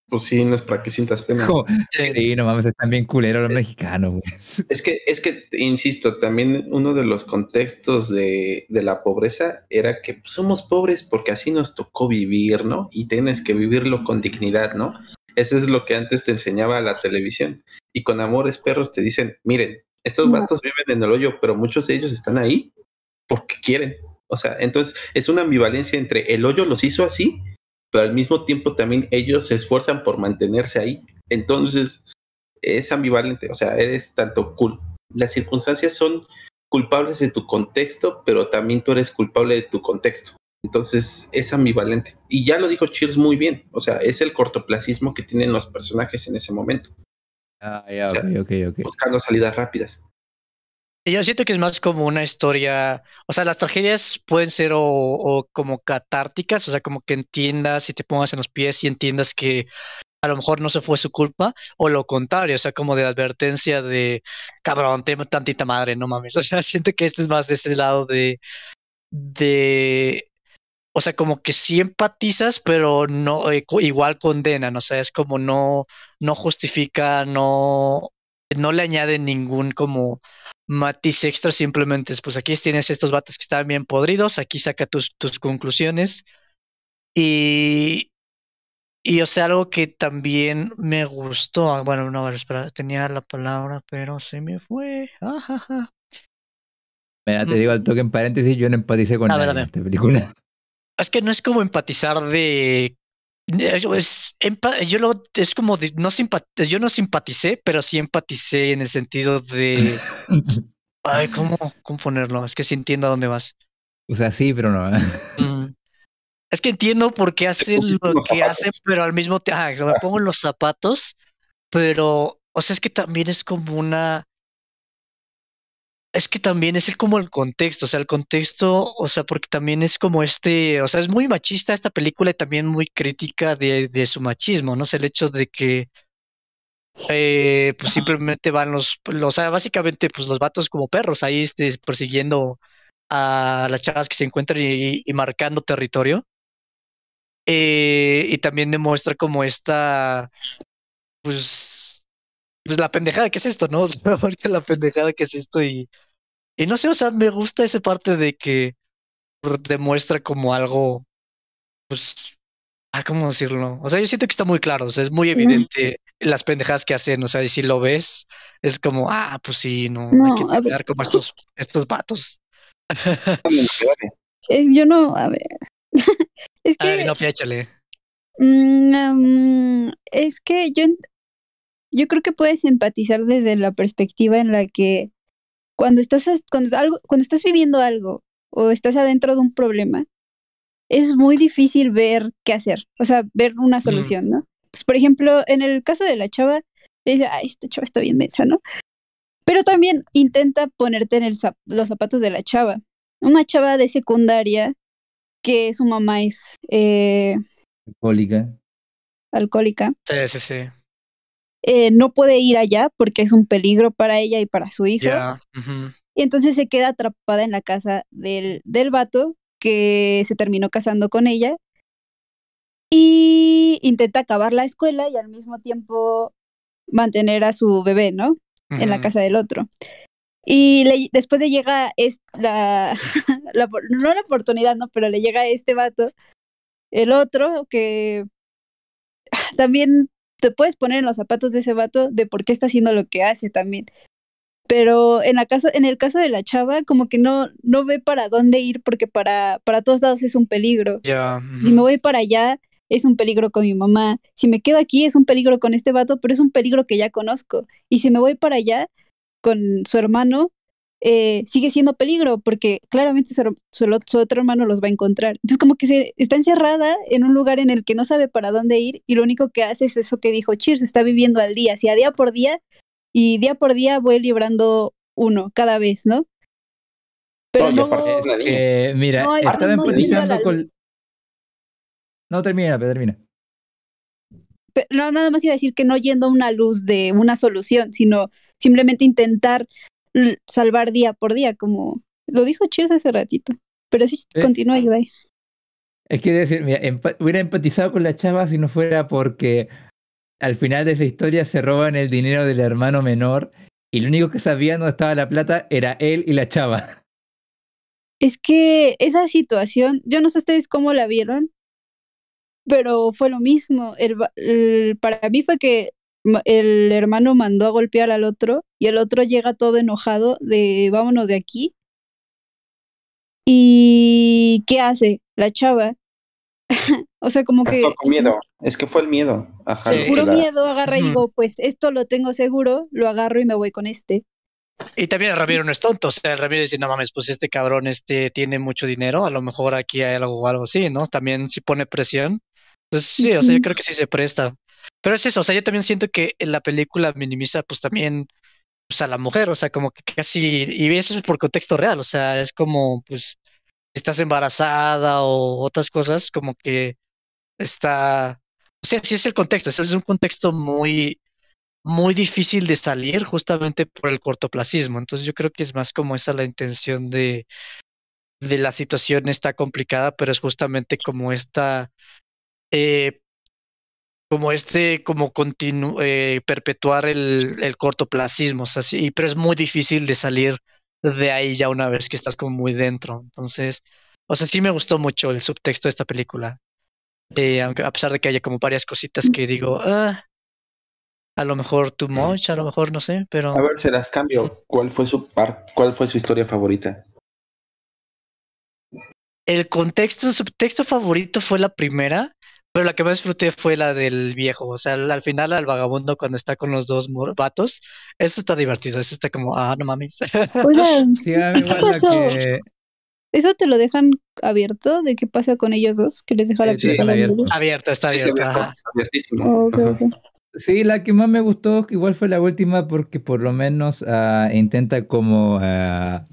[SPEAKER 1] Pues sí, no es para que sientas pena.
[SPEAKER 2] Sí.
[SPEAKER 4] sí, no mames, están bien culeros los mexicanos, güey.
[SPEAKER 1] Es que, es que, insisto, también uno de los contextos de, de la pobreza era que pues, somos pobres porque así nos tocó vivir, ¿no? Y tienes que vivirlo con dignidad, ¿no? Eso es lo que antes te enseñaba la televisión. Y con Amores Perros te dicen, miren, estos
[SPEAKER 3] No.
[SPEAKER 1] vatos viven en el hoyo, pero muchos de ellos están ahí porque quieren. O sea, entonces es una ambivalencia entre el hoyo los hizo así, pero al mismo tiempo también ellos se esfuerzan por mantenerse ahí. Entonces, es ambivalente, o sea, eres tanto cool. Las circunstancias son culpables de tu contexto, pero también tú eres culpable de tu contexto. Entonces, es ambivalente. Y ya lo dijo Cheers muy bien, o sea, es el cortoplacismo que tienen los personajes en ese momento,
[SPEAKER 4] Ah, ya,
[SPEAKER 1] O sea,
[SPEAKER 4] ok, ok, ok.
[SPEAKER 1] buscando salidas rápidas.
[SPEAKER 2] Yo siento que es más como una historia, o sea, las tragedias pueden ser o, como catárticas, o sea, como que entiendas y te pongas en los pies y entiendas que a lo mejor no se fue su culpa, o lo contrario, o sea, como de advertencia de, cabrón, te tantita madre, no mames. O sea, siento que este es más de ese lado de, de, o sea, como que sí empatizas, pero no, eh, igual condenan, o sea, es como no, no justifica, no, no le añade ningún como matiz extra, simplemente es, pues aquí tienes estos vatos que están bien podridos, aquí saca tus, tus conclusiones. Y, y, o sea, algo que también me gustó, ah, bueno, no, espera, tenía la palabra, pero se me fue. Ajaja.
[SPEAKER 4] Mira, te
[SPEAKER 2] Mm.
[SPEAKER 4] digo al toque en paréntesis, yo no empaticé con
[SPEAKER 2] A
[SPEAKER 4] nadie en esta película.
[SPEAKER 2] Es que no es como empatizar de... de- Es, yo lo, es como de- no simpat- yo no simpaticé, pero sí empaticé en el sentido de... Ay, ¿cómo, cómo ponerlo? Es que sí entiendo a dónde vas.
[SPEAKER 4] O sea, sí, pero no.
[SPEAKER 2] Mm. Es que entiendo por qué hacen lo que hacen, pero al mismo tiempo, me pongo en los zapatos, pero, o sea, es que también es como una, es que también es el, como el contexto, o sea, el contexto, o sea, porque también es como este, o sea, es muy machista esta película y también muy crítica de, de su machismo, ¿no? O sea, el hecho de que, eh, pues simplemente van los, los, o sea, básicamente, pues los vatos como perros ahí, este, persiguiendo a las chavas que se encuentran y, y marcando territorio. Eh, y también demuestra como esta, pues, pues la pendejada que es esto, ¿no? O sea, porque la pendejada que es esto y, y no sé, o sea, me gusta esa parte de que demuestra como algo, pues, ah, ¿cómo decirlo? O sea, yo siento que está muy claro, o sea, es muy evidente las pendejadas que hacen, o sea, y si lo ves, es como, ah, pues sí, no, hay
[SPEAKER 3] No,
[SPEAKER 2] que
[SPEAKER 3] a ver.
[SPEAKER 2] como estos, estos vatos.
[SPEAKER 3] Es, yo no, a ver. es que,
[SPEAKER 2] Ay, no, échale.
[SPEAKER 3] mm, es que yo, yo creo que puedes empatizar desde la perspectiva en la que cuando estás, cuando algo, cuando estás viviendo algo o estás adentro de un problema, es muy difícil ver qué hacer, o sea, ver una solución, ¿no? Entonces, por ejemplo, en el caso de la chava, dice, ay, esta chava está bien mensa, ¿no? Pero también intenta ponerte en el zap- los zapatos de la chava. Una chava de secundaria que su mamá es eh,
[SPEAKER 4] Alcohólica.
[SPEAKER 3] alcohólica,
[SPEAKER 2] Sí, sí, sí.
[SPEAKER 3] Eh, no puede ir allá porque es un peligro para ella y para su hijo. Y entonces se queda atrapada en la casa del, del vato que se terminó casando con ella. Y intenta acabar la escuela y al mismo tiempo mantener a su bebé, ¿no? En la casa del otro. Y le- después le llega es, la, no la oportunidad, ¿no? Pero le llega este vato, el otro, que también te puedes poner en los zapatos de ese vato de por qué está haciendo lo que hace también. Pero en, la caso, en el caso de la chava, como que no, no ve para dónde ir porque para, para todos lados es un peligro.
[SPEAKER 2] Ya.
[SPEAKER 3] Si me voy para allá, es un peligro con mi mamá, si me quedo aquí es un peligro con este vato, pero es un peligro que ya conozco. Y si me voy para allá con su hermano, eh, sigue siendo peligro porque claramente su, otro hermano los va a encontrar. Entonces como que se está encerrada en un lugar en el que no sabe para dónde ir y lo único que hace es eso que dijo Cheers, está viviendo al día, así a día por día y día por día voy librando uno cada vez, ¿no? Pero
[SPEAKER 1] No,
[SPEAKER 3] luego-
[SPEAKER 4] mira,
[SPEAKER 3] No,
[SPEAKER 4] estaba
[SPEAKER 3] no
[SPEAKER 4] empatizando con. No, termina, pero termina.
[SPEAKER 3] No, nada más iba a decir que no yendo a una luz de una solución, sino simplemente intentar salvar día por día, como lo dijo Cheers hace ratito. Pero sí,
[SPEAKER 4] Eh.
[SPEAKER 3] continúa, Yudai.
[SPEAKER 4] Es que decir, mira, empa- hubiera empatizado con la chava si no fuera porque al final de esa historia se roban el dinero del hermano menor y lo único que sabían dónde estaba la plata era él y la chava.
[SPEAKER 3] Es que esa situación, yo no sé ustedes cómo la vieron, pero fue lo mismo. El, para mí fue que el hermano mandó a golpear al otro y el otro llega todo enojado de vámonos de aquí. ¿Y qué hace? La chava. o sea, como que
[SPEAKER 1] con miedo. Es que fue el miedo. Ajá.
[SPEAKER 2] Sí.
[SPEAKER 3] puro
[SPEAKER 1] la-
[SPEAKER 3] miedo agarra y digo, pues esto lo tengo seguro, lo agarro y me voy con este.
[SPEAKER 2] Y también el Ramiro no es tonto, o sea, el Ramiro dice, no mames, pues este cabrón este tiene mucho dinero, a lo mejor aquí hay algo o algo así, ¿no? También si pone presión. Entonces sí, o sea, yo creo que sí se presta. Pero es eso, o sea, yo también siento que la película minimiza pues también pues, a la mujer, o sea, como que casi, y eso es por contexto real, o sea, es como, pues, estás embarazada o otras cosas, como que está, o sea, sí es el contexto, es un contexto muy, muy difícil de salir justamente por el cortoplacismo. Entonces yo creo que es más como esa la intención de, de la situación está complicada, pero es justamente como esta, eh, como este, como continu eh, perpetuar el, el cortoplacismo, o sea, sí, pero es muy difícil de salir de ahí ya una vez que estás como muy dentro. Entonces, o sea, sí me gustó mucho el subtexto de esta película. Eh, aunque a pesar de que haya como varias cositas que digo, ah, a lo mejor too much, a lo mejor no sé, pero
[SPEAKER 1] A ver, se las cambio. ¿Cuál fue su ¿Cuál fue su historia favorita?
[SPEAKER 2] el contexto, subtexto favorito fue la primera, pero la que más disfruté fue la del viejo. O sea, al, al final al vagabundo cuando está con los dos vatos, eso está divertido, eso está como, ah, no mames.
[SPEAKER 3] O sea,
[SPEAKER 4] Sí, a mí
[SPEAKER 3] ¿qué pasó?
[SPEAKER 4] que.
[SPEAKER 3] ¿Eso te lo dejan abierto? ¿De qué pasa con ellos dos? Que les deja la
[SPEAKER 4] Sí,
[SPEAKER 3] pistola
[SPEAKER 4] abierto.
[SPEAKER 2] abierto, está
[SPEAKER 1] Sí,
[SPEAKER 2] abierto. ajá.
[SPEAKER 1] abiertísimo.
[SPEAKER 3] Oh, ok,
[SPEAKER 1] Ajá.
[SPEAKER 3] ok.
[SPEAKER 4] Sí, la que más me gustó igual fue la última porque por lo menos ah, intenta como... ah,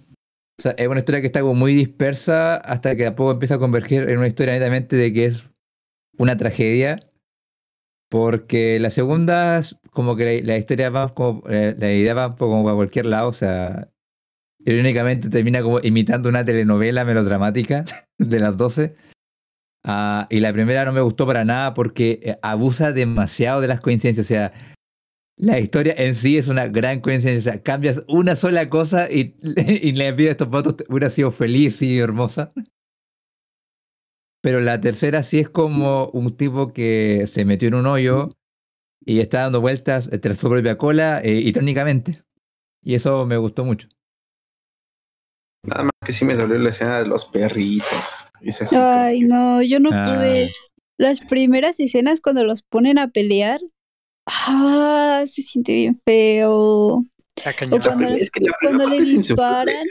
[SPEAKER 4] o sea, es una historia que está como muy dispersa hasta que a poco empieza a converger en una historia netamente de que es una tragedia. Porque la segunda, como que la, la historia va como... eh, la idea va como a cualquier lado, o sea... Irónicamente termina como imitando una telenovela melodramática de las 12. Ah, y la primera no me gustó para nada porque eh, abusa demasiado de las coincidencias. O sea, la historia en sí es una gran coincidencia. O sea, cambias una sola cosa y, y le pido a estos votos hubiera sido feliz y hermosa. Pero la tercera sí es como un tipo que se metió en un hoyo y está dando vueltas entre su propia cola, eh, irónicamente. Y eso me gustó mucho.
[SPEAKER 1] Nada más que sí me dolió la escena de los perritos. Es
[SPEAKER 3] Ay,
[SPEAKER 1] que-
[SPEAKER 3] no, yo no
[SPEAKER 4] Ah.
[SPEAKER 3] pude. Las primeras escenas cuando los ponen a pelear, ah, se siente bien feo. O cuando,
[SPEAKER 1] es que la
[SPEAKER 3] cuando le disparan.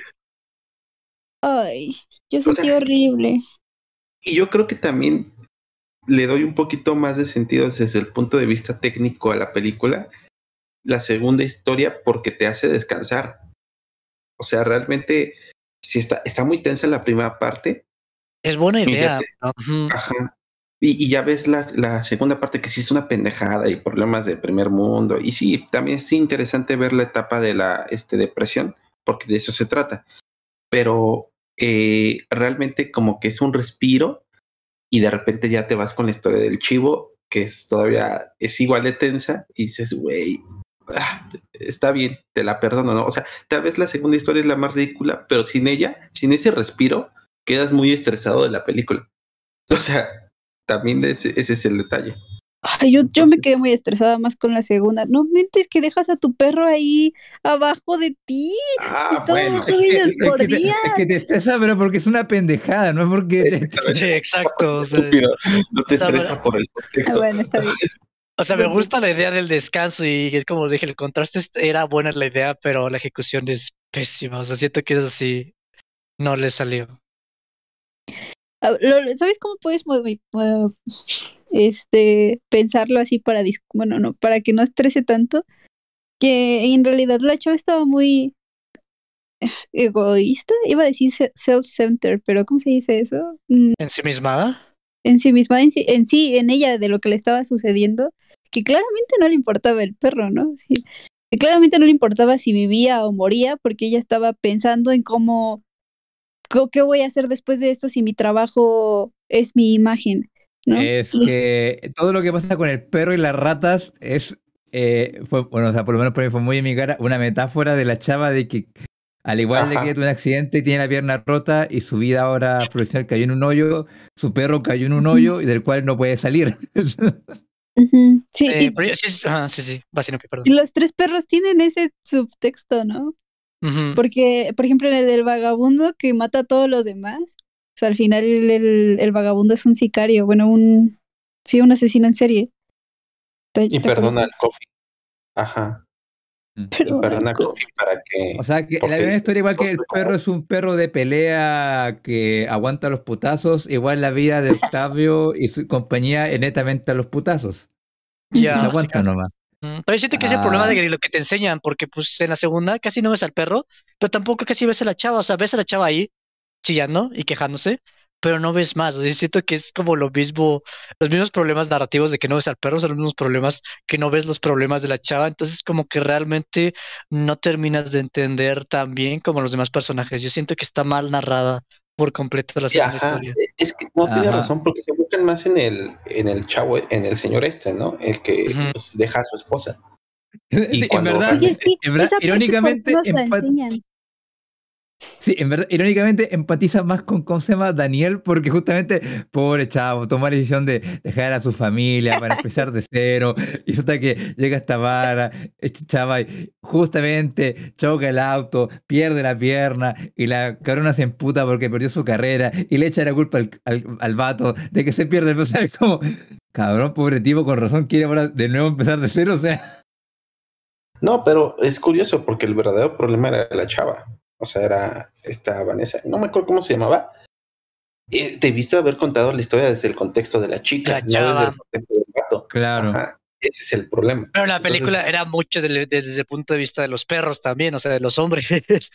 [SPEAKER 3] Ay, yo
[SPEAKER 1] O sea,
[SPEAKER 3] sentí horrible.
[SPEAKER 1] Y yo creo que también le doy un poquito más de sentido desde el punto de vista técnico a la película, la segunda historia, porque te hace descansar. O sea, realmente, si está, está muy tensa la primera parte,
[SPEAKER 2] Es buena idea. Ujú.
[SPEAKER 1] ajá. Y, y ya ves la, la segunda parte que sí es una pendejada y problemas de primer mundo. Y sí, también es interesante ver la etapa de la este, depresión, porque de eso se trata. Pero eh, realmente como que es un respiro y de repente ya te vas con la historia del chivo, que es todavía, es igual de tensa y dices, güey, ah, está bien, te la perdono, ¿no? O sea, tal vez la segunda historia es la más ridícula, pero sin ella, sin ese respiro, quedas muy estresado de la película. O sea, también ese, ese es el detalle.
[SPEAKER 3] Ay, yo, yo me quedé muy estresada más con la segunda. No mentes que dejas a tu perro ahí abajo de ti.
[SPEAKER 1] Ah,
[SPEAKER 3] Estaba
[SPEAKER 1] bueno.
[SPEAKER 3] abajo de ellos
[SPEAKER 4] que,
[SPEAKER 3] por
[SPEAKER 4] te,
[SPEAKER 3] día.
[SPEAKER 4] es que te estresa, pero porque es una pendejada, no es porque... te-
[SPEAKER 2] Sí, exacto. O sea,
[SPEAKER 1] Estúpido. No te
[SPEAKER 2] Está
[SPEAKER 1] estresa
[SPEAKER 2] bueno.
[SPEAKER 1] por el
[SPEAKER 3] Ah,
[SPEAKER 1] contexto.
[SPEAKER 3] bueno, está bien.
[SPEAKER 2] o sea, me gusta la idea del descanso y es como dije, el contraste era buena la idea, pero la ejecución es pésima. O sea, siento que eso sí no le salió.
[SPEAKER 3] Ah, lo- ¿Sabes cómo puedes este pensarlo así para bueno, no, para que no estrese tanto? Que en realidad la chava estaba muy egoísta, iba a decir se- self-centered, pero ¿cómo se dice eso? Mm,
[SPEAKER 2] ¿Ensimismada?
[SPEAKER 3] en sí misma, en sí, en sí, en ella, de lo que le estaba sucediendo, que claramente no le importaba el perro, ¿no? Sí, que claramente no le importaba si vivía o moría, porque ella estaba pensando en cómo, qué voy a hacer después de esto si mi trabajo es mi imagen, ¿no?
[SPEAKER 4] Es que todo lo que pasa con el perro y las ratas es, eh, fue, bueno, o sea, por lo menos para mí fue muy en mi cara, una metáfora de la chava de que, al igual de que tuvo un accidente y tiene la pierna rota y su vida ahora profesional cayó en un hoyo, su perro cayó en un hoyo y del cual no puede salir.
[SPEAKER 3] Ujú, Sí,
[SPEAKER 2] Eh,
[SPEAKER 3] y,
[SPEAKER 2] pero yo- sí, sí, sí, sí, va sin perdón.
[SPEAKER 3] y los tres perros tienen ese subtexto, ¿no? Porque, por ejemplo, en el del vagabundo que mata a todos los demás, o sea, al final el, el- el vagabundo es un sicario, bueno, un, sí, un asesino en serie. ¿Te-
[SPEAKER 1] Y
[SPEAKER 3] te
[SPEAKER 1] perdona al coffee. Ajá. Y
[SPEAKER 3] Perdona
[SPEAKER 1] perdona
[SPEAKER 3] al
[SPEAKER 1] coffee para que.
[SPEAKER 4] O sea, que la misma historia, igual que el perro es un perro de pelea que aguanta los putazos, igual la vida de Octavio y su compañía es netamente a los putazos.
[SPEAKER 2] Ya,
[SPEAKER 4] se aguanta nomás.
[SPEAKER 2] Pero yo siento que es el problema
[SPEAKER 4] Ah.
[SPEAKER 2] de lo que te enseñan, porque pues en la segunda casi no ves al perro, pero tampoco casi ves a la chava, o sea, ves a la chava ahí chillando y quejándose, pero no ves más, o sea, siento que es como lo mismo, los mismos problemas narrativos de que no ves al perro son los mismos problemas que no ves los problemas de la chava, entonces como que realmente no terminas de entender tan bien como los demás personajes, yo siento que está mal narrada por completo la segunda
[SPEAKER 1] ajá.
[SPEAKER 2] historia.
[SPEAKER 1] Es que no tiene razón porque se buscan más en el, en el chavo, en el señor este, ¿no? El que pues, deja a su esposa.
[SPEAKER 4] Sí, en verdad,
[SPEAKER 3] Oye, sí,
[SPEAKER 4] en verdad,
[SPEAKER 3] esa parte, ¿por
[SPEAKER 4] irónicamente,
[SPEAKER 3] nos la
[SPEAKER 4] empa-
[SPEAKER 3] enseñan?
[SPEAKER 4] Sí, en verdad, irónicamente empatiza más con, ¿cómo se llama? Daniel, porque justamente, pobre chavo, tomó la decisión de dejar a su familia para empezar de cero, y resulta que llega esta vara, este chava, y justamente choca el auto, pierde la pierna, y la cabrona se emputa porque perdió su carrera, y le echa la culpa al, al, al vato de que se pierde, o sea, es como, cabrón, pobre tipo, con razón quiere ahora de nuevo empezar de cero, o sea,
[SPEAKER 1] No, pero es curioso porque el verdadero problema era la chava. O sea, era esta Vanessa. No me acuerdo cómo se llamaba. Eh, debiste haber contado la historia desde el contexto de la chica,
[SPEAKER 2] La
[SPEAKER 1] no desde el contexto del gato.
[SPEAKER 4] claro.
[SPEAKER 1] Ajá, ese es el problema.
[SPEAKER 2] Pero la
[SPEAKER 1] Entonces,
[SPEAKER 2] película era mucho del- desde el punto de vista de los perros también, o sea, de los hombres.
[SPEAKER 1] Por eso-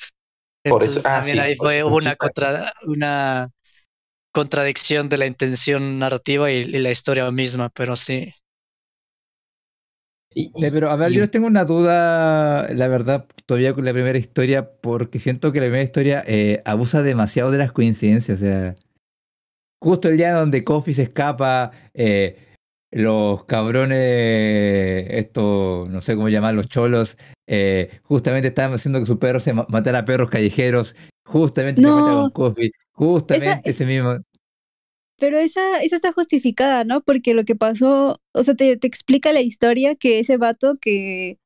[SPEAKER 2] Entonces
[SPEAKER 1] ah,
[SPEAKER 2] también
[SPEAKER 1] sí,
[SPEAKER 2] ahí fue
[SPEAKER 1] eso,
[SPEAKER 2] una,
[SPEAKER 1] sí,
[SPEAKER 2] contra, una contradicción de la intención narrativa y, y la historia misma, pero sí.
[SPEAKER 1] Y-
[SPEAKER 4] Pero a ver,
[SPEAKER 1] y-
[SPEAKER 4] yo tengo una duda, la verdad, todavía con la primera historia, porque siento que la primera historia eh, abusa demasiado de las coincidencias. O sea, justo el día donde Coffee se escapa, eh, los cabrones, esto, no sé cómo llamar, los cholos, eh, justamente estaban haciendo que su perro se ma- matara a perros callejeros, justamente se con Coffee, justamente ese mismo.
[SPEAKER 3] Pero esa, esa está justificada, ¿no? Porque lo que pasó, o sea, te, te explica la historia que ese vato que...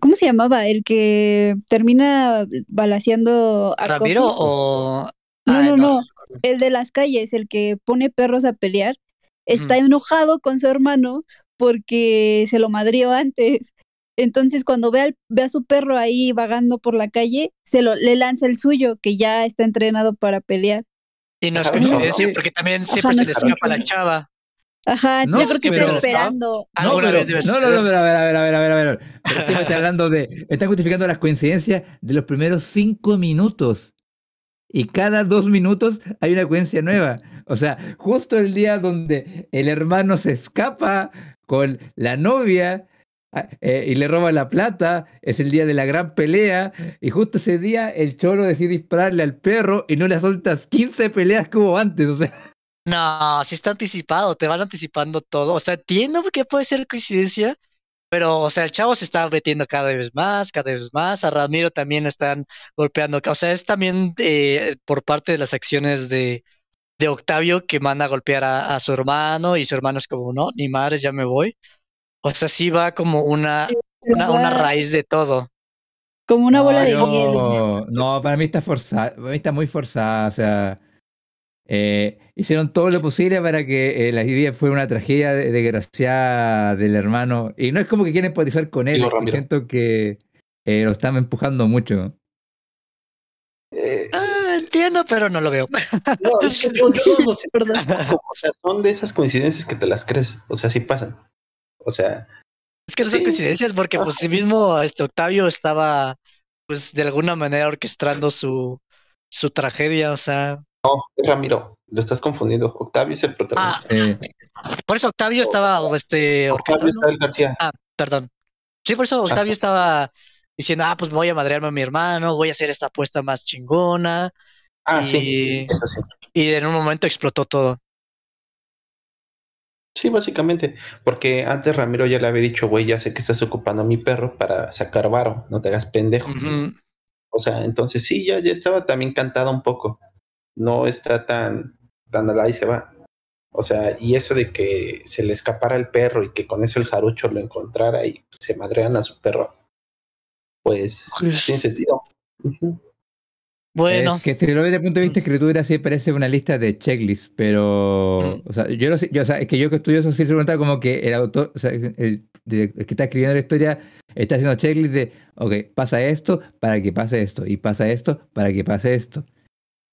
[SPEAKER 3] ¿Cómo se llamaba? El que termina balaseando a
[SPEAKER 2] ¿Ramiro
[SPEAKER 3] Coffee.
[SPEAKER 2] o...?
[SPEAKER 3] No,
[SPEAKER 2] Ah,
[SPEAKER 3] no, no. El de las calles, el que pone perros a pelear, está enojado con su hermano porque se lo madrió antes. Entonces, cuando ve, al- ve a su perro ahí vagando por la calle, se lo, le lanza el suyo, que ya está entrenado para pelear.
[SPEAKER 2] Y no es
[SPEAKER 1] Ajá,
[SPEAKER 2] coincidencia,
[SPEAKER 4] no.
[SPEAKER 2] porque también
[SPEAKER 3] Ajá,
[SPEAKER 2] siempre
[SPEAKER 3] no
[SPEAKER 2] se le
[SPEAKER 3] es
[SPEAKER 2] escapa a la chava.
[SPEAKER 3] Ajá,
[SPEAKER 4] No,
[SPEAKER 3] yo creo que
[SPEAKER 4] pero-
[SPEAKER 3] está esperando.
[SPEAKER 4] No, pero,
[SPEAKER 2] vez
[SPEAKER 4] no, no, no, pero a ver, a ver, a ver, a ver, a ver. Pero este me está hablando de, está justificando las coincidencias de los primeros cinco minutos. Y cada dos minutos hay una coincidencia nueva. O sea, justo el día donde el hermano se escapa con la novia eh, y le roba la plata, es el día de la gran pelea. Y justo ese día el choro decide dispararle al perro y no le sueltas 15 peleas que hubo antes. O sea,
[SPEAKER 2] No, si está anticipado, te van anticipando todo. O sea, entiendo que puede ser coincidencia, pero, o sea, el chavo se está metiendo cada vez más, cada vez más. A Ramiro también están golpeando. O sea, es también eh, por parte de las acciones de, de Octavio que manda a golpear a, a su hermano y su hermano es como, no, ni madres, ya me voy. O sea, sí va como una, una, una
[SPEAKER 3] Va
[SPEAKER 2] raíz de todo.
[SPEAKER 3] Como una
[SPEAKER 4] No,
[SPEAKER 3] bola de
[SPEAKER 4] yo-
[SPEAKER 3] hielo.
[SPEAKER 4] No, para mí está forzada, para mí está muy forzada, o sea, eh, hicieron todo lo posible para que eh, la vida fuera una tragedia de- desgraciada del hermano, y no es como que quieren empatizar con él, siento que eh, lo están empujando mucho.
[SPEAKER 1] Eh,
[SPEAKER 2] Ah, entiendo, pero no lo veo.
[SPEAKER 1] no, es que yo, yo no sé, tampoco, O sea, son de esas coincidencias que te las crees. O sea, sí pasan. O sea,
[SPEAKER 2] Es que no son
[SPEAKER 1] Sí.
[SPEAKER 2] coincidencias porque pues sí mismo este Octavio estaba pues de alguna manera orquestando su, su tragedia, o sea,
[SPEAKER 1] es Ramiro, lo estás confundiendo. Octavio es el protagonista.
[SPEAKER 4] Eh,
[SPEAKER 2] por eso Octavio estaba este
[SPEAKER 1] Octavio. Isabel García.
[SPEAKER 2] Ah, perdón. Sí, por eso Octavio estaba diciendo, ah, pues voy a madrearme a mi hermano, voy a hacer esta apuesta más chingona.
[SPEAKER 1] Ah,
[SPEAKER 2] y,
[SPEAKER 1] sí. Eso sí.
[SPEAKER 2] y en un momento explotó todo.
[SPEAKER 1] Sí, básicamente. Porque antes Ramiro ya le había dicho, güey, ya sé que estás ocupando a mi perro para sacar varo. No te hagas pendejo. O sea, entonces sí, ya, ya estaba también cantada un poco. No está tan, tan al ahí se va. O sea, y eso de que se le escapara el perro y que con eso el jarucho lo encontrara y se madrean a su perro, pues
[SPEAKER 2] Pues-
[SPEAKER 1] tiene sentido.
[SPEAKER 2] Bueno,
[SPEAKER 4] Es que si lo ves desde el punto de vista de escritura, sí parece una lista de checklists, pero.
[SPEAKER 2] Mm.
[SPEAKER 4] O sea, yo no sé, yo, o sea, es que yo que estudio eso sí se pregunta como que el autor, o sea, el, el que está escribiendo la historia está haciendo checklists de, ok, pasa esto para que pase esto, y pasa esto para que pase esto.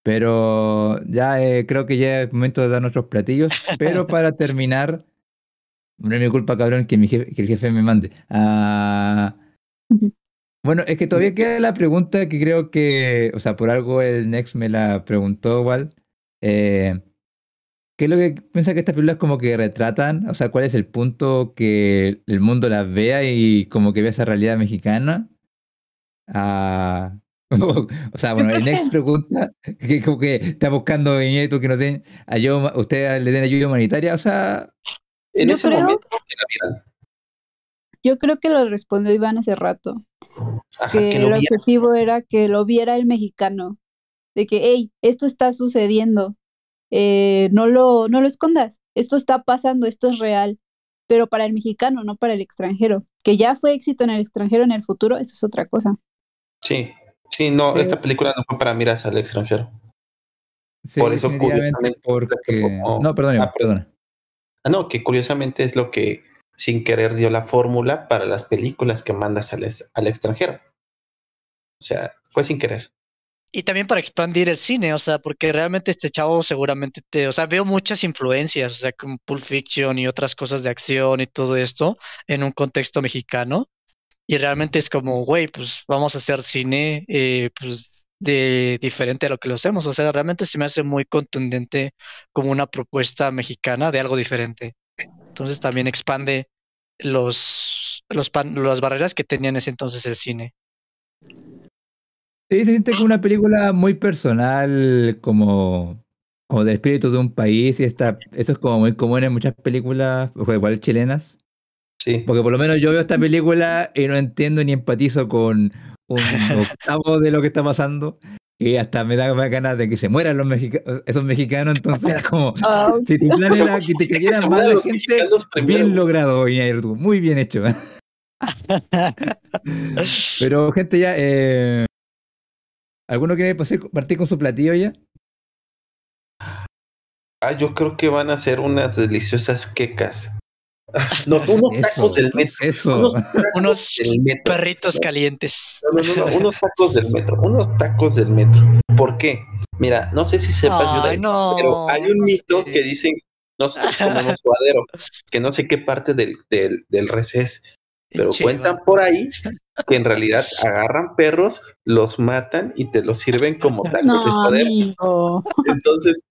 [SPEAKER 4] Pero ya eh, creo que ya es momento de dar nuestros platillos, pero para terminar, no es mi culpa, cabrón, que, mi jefe- que el jefe me mande. Ah, bueno, es que todavía queda la pregunta que creo que, o sea, por algo el Next me la preguntó igual. Eh, ¿qué es lo que piensa que estas películas como que retratan? O sea, ¿cuál es el punto que el mundo las vea y como que vea esa realidad mexicana? Ah, o sea, bueno, el Next pregunta que como que está buscando viñetos que nos den ayuda, ustedes le den ayuda humanitaria, o sea,
[SPEAKER 1] En
[SPEAKER 3] Yo
[SPEAKER 1] ese
[SPEAKER 3] creo-
[SPEAKER 1] momento.
[SPEAKER 3] Yo creo que lo respondió Iván hace rato,
[SPEAKER 1] Ajá,
[SPEAKER 3] que, el objetivo era que lo viera el mexicano, de que, hey, esto está sucediendo, eh, no lo, no lo escondas, esto está pasando, esto es real, pero para el mexicano, no para el extranjero, que ya fue éxito en el extranjero en el futuro, eso es otra cosa.
[SPEAKER 1] Sí, sí, no, esta película no fue para miras al extranjero.
[SPEAKER 4] sí,
[SPEAKER 1] Por eso, curiosamente,
[SPEAKER 4] porque... No, perdón,
[SPEAKER 1] Ah, perdón.
[SPEAKER 4] perdona.
[SPEAKER 1] Ah, no, que curiosamente es lo que sin querer dio la fórmula para las películas que mandas al, al extranjero. O sea, fue sin querer.
[SPEAKER 2] y también para expandir el cine, o sea, porque realmente este chavo seguramente te, o sea, veo muchas influencias, o sea, como Pulp Fiction y otras cosas de acción y todo esto en un contexto mexicano. Y realmente es como, güey, pues vamos a hacer cine, eh, pues de diferente a lo que lo hacemos. O sea, realmente se me hace muy contundente como una propuesta mexicana de algo diferente. Entonces también expande los, los pan- las barreras que tenía en ese entonces el cine.
[SPEAKER 4] Sí, se siente como una película muy personal, como, como del espíritu de un país, y esta, eso es como muy común en muchas películas, igual chilenas,
[SPEAKER 1] Sí.
[SPEAKER 4] porque por lo menos yo veo esta película y no entiendo ni empatizo con un octavo de lo que está pasando, y hasta me da más ganas de que se mueran los mexica- esos mexicanos, entonces como,
[SPEAKER 3] Ah,
[SPEAKER 4] si tu plan era que te
[SPEAKER 1] Que
[SPEAKER 4] cayera
[SPEAKER 1] se
[SPEAKER 4] mal la gente, bien logrado, Iñárritu, muy bien hecho. Pero gente ya, eh, ¿alguno quiere pasar- partir con su platillo ya?
[SPEAKER 1] Ah, yo creo que van a ser unas deliciosas quecas. No, unos
[SPEAKER 4] Eso,
[SPEAKER 1] tacos del
[SPEAKER 4] ¿qué
[SPEAKER 1] metro.
[SPEAKER 4] es eso?
[SPEAKER 1] Unos tacos
[SPEAKER 2] Unos
[SPEAKER 1] del metro.
[SPEAKER 2] perritos calientes.
[SPEAKER 1] No, no, no, no, unos tacos del metro. Unos tacos del metro. ¿Por qué? Mira, no sé si sepas,
[SPEAKER 2] Ay, no,
[SPEAKER 1] pero hay un
[SPEAKER 2] no
[SPEAKER 1] mito
[SPEAKER 2] sé.
[SPEAKER 1] que dicen nosotros comemos suadero, que no sé qué parte del, del, del res es, pero cuentan por ahí que en realidad agarran perros, los matan y te los sirven como tacos
[SPEAKER 3] no,
[SPEAKER 1] de suadero.
[SPEAKER 3] amigo.
[SPEAKER 1] Entonces,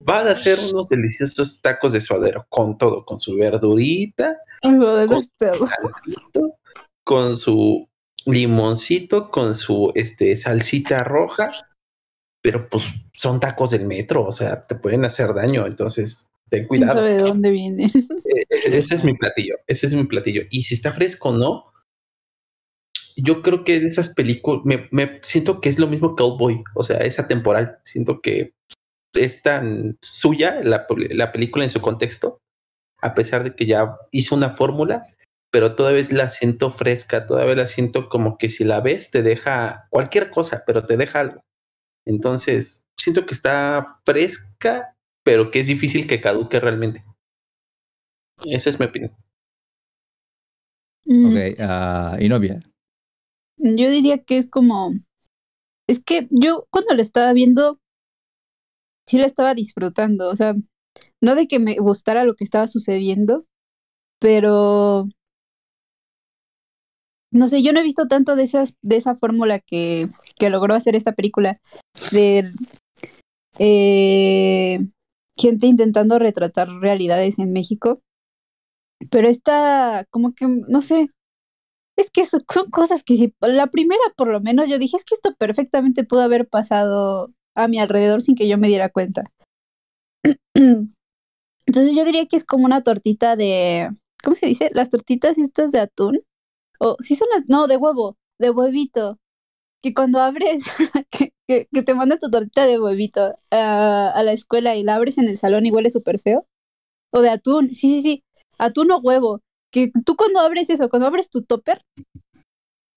[SPEAKER 1] van a ser unos deliciosos tacos de suadero, con todo, con su verdurita,
[SPEAKER 3] de perros.
[SPEAKER 1] caldito, con su limoncito, con su este, salsita roja, pero pues son tacos del metro, o sea, te pueden hacer daño, entonces ten
[SPEAKER 3] ¿Quién
[SPEAKER 1] cuidado.
[SPEAKER 3] de dónde viene?
[SPEAKER 1] Eh, ese es mi platillo, ese es mi platillo. Y si está fresco o no, yo creo que es de esas películas, me, me siento que es lo mismo que Old Boy, o sea, es atemporal, siento que es tan suya la, la película en su contexto, a pesar de que ya hizo una fórmula, pero todavía la siento fresca, todavía la siento como que si la ves te deja cualquier cosa, pero te deja algo. Entonces, siento que está fresca, pero que es difícil que caduque realmente. Esa es mi opinión.
[SPEAKER 3] Mm,
[SPEAKER 4] Ok, ah, y novia.
[SPEAKER 3] Yo diría que es como. Es que yo cuando la estaba viendo, sí la estaba disfrutando. O sea, no de que me gustara lo que estaba sucediendo, pero. No sé, yo no he visto tanto de esas, de esa fórmula que, que logró hacer esta película. De eh, gente intentando retratar realidades en México. Pero esta, como que, no sé, es que so- son cosas que si, la primera por lo menos yo dije, es que esto perfectamente pudo haber pasado a mi alrededor sin que yo me diera cuenta. Entonces yo diría que es como una tortita de, ¿cómo se dice? Las tortitas estas de atún. O sí son las, no, de huevo, de huevito. Que cuando abres, que, que, que te manda tu tortita de huevito a, a la escuela y la abres en el salón y huele súper feo. O de atún, sí, sí, sí, atún o huevo que tú cuando abres eso, cuando abres tu topper,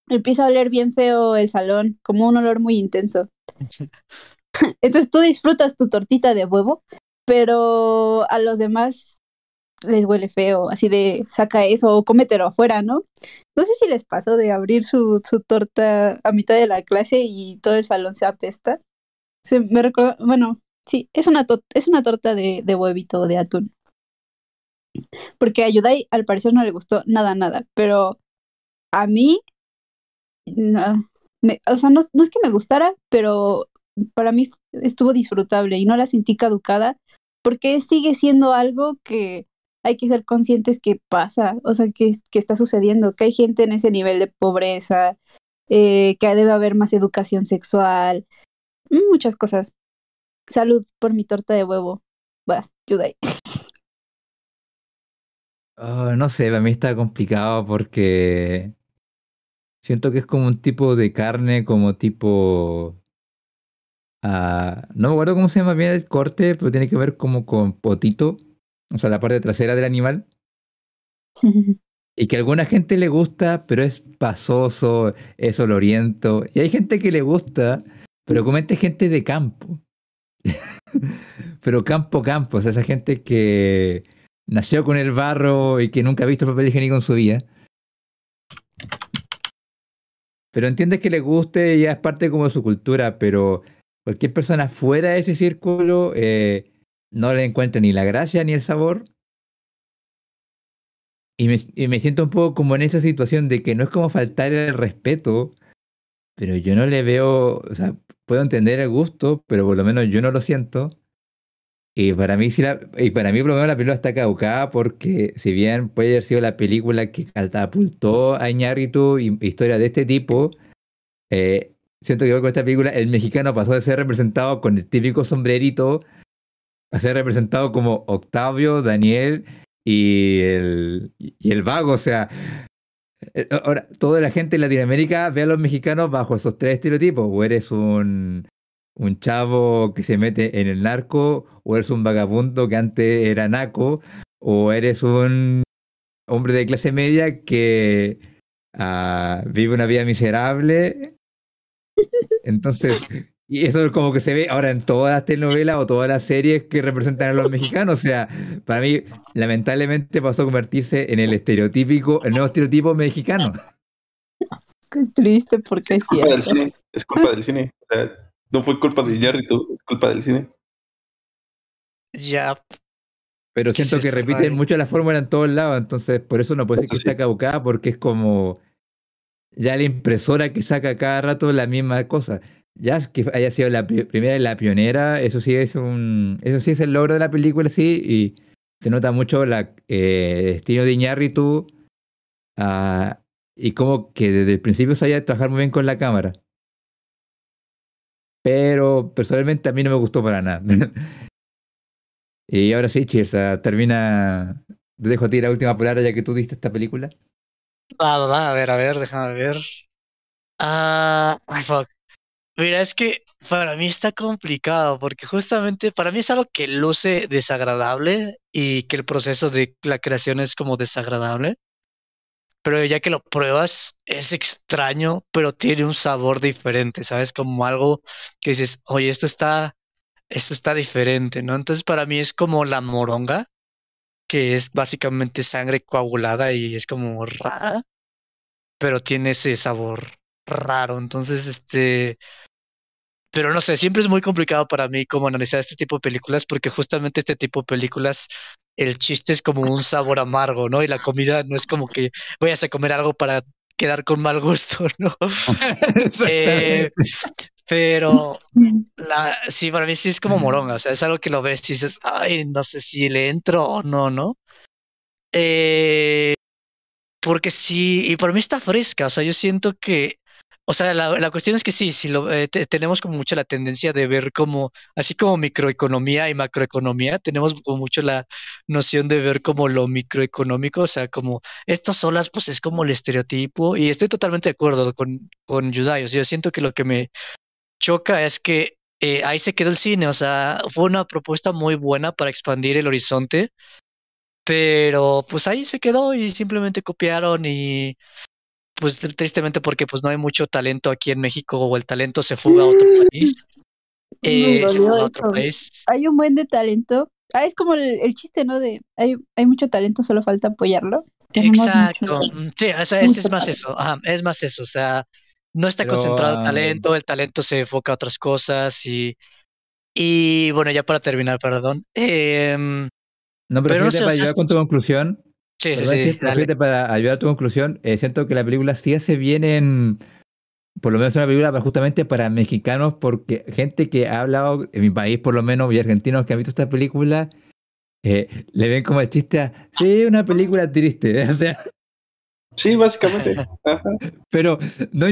[SPEAKER 3] empieza a oler bien feo el salón, como un olor muy intenso. Entonces tú disfrutas tu tortita de huevo, pero a los demás les huele feo, así de saca eso o cómetelo afuera, ¿no? No sé si les pasó de abrir su, su torta a mitad de la clase y todo el salón se apesta. Se me recuerda, bueno, sí, es una, to- es una torta de, de huevito de atún porque a Yudai al parecer no le gustó nada, nada, pero a mí, no, me- o sea, no, no es que me gustara, pero para mí estuvo disfrutable y no la sentí caducada, porque sigue siendo algo que hay que ser conscientes que pasa, o sea, que, que está sucediendo, que hay gente en ese nivel de pobreza, eh, que debe haber más educación sexual, muchas cosas. Salud por mi torta de huevo. Vas, Yudai.
[SPEAKER 4] Ah, no sé, para mí está complicado porque siento que es como un tipo de carne, como tipo... ah, no me acuerdo cómo se llama bien el corte, pero tiene que ver como con potito, o sea, la parte trasera del animal. Y que a alguna gente le gusta, pero es pasoso, es oloriento. Y hay gente que le gusta, pero comete gente de campo. pero campo, campo. O sea, esa gente que nació con el barro y que nunca ha visto el papel higiénico en su vida. Pero entiendes que le guste y ya es parte como de su cultura, pero cualquier persona fuera de ese círculo eh, no le encuentra ni la gracia ni el sabor. Y me, y me siento un poco como en esa situación de que no es como faltar el respeto, pero yo no le veo, o sea, puedo entender el gusto, pero por lo menos yo no lo siento. Y para mí, sí la, y para mí por lo menos la película está caducada porque si bien puede haber sido la película que catapultó a Iñárritu y historias de este tipo, eh, siento que con esta película el mexicano pasó de ser representado con el típico sombrerito a ser representado como Octavio, Daniel y el, y el vago. O sea, eh, ahora toda la gente en Latinoamérica ve a los mexicanos bajo esos tres estereotipos. O eres un, un chavo que se mete en el narco, o eres un vagabundo que antes era naco, o eres un hombre de clase media que ah, vive una vida miserable. Entonces, y eso es como que se ve ahora en todas las telenovelas o todas las series que representan a los mexicanos. O sea, para mí, lamentablemente pasó a convertirse en el estereotípico, el nuevo estereotipo mexicano.
[SPEAKER 3] Qué triste porque es
[SPEAKER 1] Es culpa del cine. Es culpa del cine. O sea, no fue culpa de Iñárritu, es culpa del cine.
[SPEAKER 2] Ya,
[SPEAKER 4] Pero
[SPEAKER 2] ¿Qué es
[SPEAKER 4] siento que repiten mucho la fórmula en todos lados, entonces por eso no puede ser que está
[SPEAKER 1] sí.
[SPEAKER 4] caducada, porque es como ya la impresora que saca cada rato la misma cosa. Ya que haya sido la pri- primera y la pionera, eso sí es un, eso sí es el logro de la película, sí, y se nota mucho la eh, el estilo de Iñárritu ah, y como que desde el principio sabía trabajar muy bien con la cámara. Pero personalmente a mí no me gustó para nada. y ahora sí, Cheers, ah, termina. Te dejo a ti la última palabra ya que tú diste esta película.
[SPEAKER 2] va, va, va, a ver, a ver, déjame ver. Ah, ay, fuck. Mira, es que para mí está complicado porque justamente para mí es algo que luce desagradable y que el proceso de la creación es como desagradable. Pero ya que lo pruebas es extraño, pero tiene un sabor diferente, ¿sabes? Como algo que dices, oye, esto está, esto está diferente, ¿no? Entonces para mí es como la moronga, que es básicamente sangre coagulada y es como rara, pero tiene ese sabor raro. Entonces, este, pero no sé, siempre es muy complicado para mí como analizar este tipo de películas porque justamente este tipo de películas el chiste es como un sabor amargo, ¿no? Y la comida no es como que vayas a comer algo para quedar con mal gusto, ¿no? Eh, pero la, sí, para mí sí es como moronga, o sea, es algo que lo ves y dices, ay, no sé si le entro o no, ¿no? Eh, porque sí, y para mí está fresca, o sea, yo siento que o sea, la, cuestión es que sí, si lo, eh, tenemos como mucho la tendencia de ver como, así como microeconomía y macroeconomía, tenemos como mucho la noción de ver como lo microeconómico, o sea, como estas olas, pues es como el estereotipo, y estoy totalmente de acuerdo con, con Yudai, o sea, yo siento que lo que me choca es que eh, ahí se quedó el cine, o sea, fue una propuesta muy buena para expandir el horizonte, pero pues ahí se quedó y simplemente copiaron y pues tristemente porque pues no hay mucho talento aquí en México o el talento se fuga a otro país.
[SPEAKER 3] Eh, hay un buen de talento. Ah, es como el, chiste, ¿no? De hay, hay mucho talento, solo falta apoyarlo.
[SPEAKER 2] Exacto. Mm, sí, o sea, es, más eso. es más eso. O sea, no está concentrado el talento, el talento se enfoca a otras cosas y. Y bueno, ya para terminar, perdón. Em,
[SPEAKER 4] no, pero, no sé, para ayudar con tu conclusión,
[SPEAKER 2] Sí, sí, sí.
[SPEAKER 4] Para ayudar a tu conclusión, eh, siento que la película sí hace bien en. Por lo menos una película justamente para mexicanos, porque gente que ha hablado en mi país, por lo menos, y argentinos que han visto esta película, eh, le ven como el chiste a. Sí, una película triste. O sea.
[SPEAKER 1] Sí, básicamente.
[SPEAKER 4] pero, no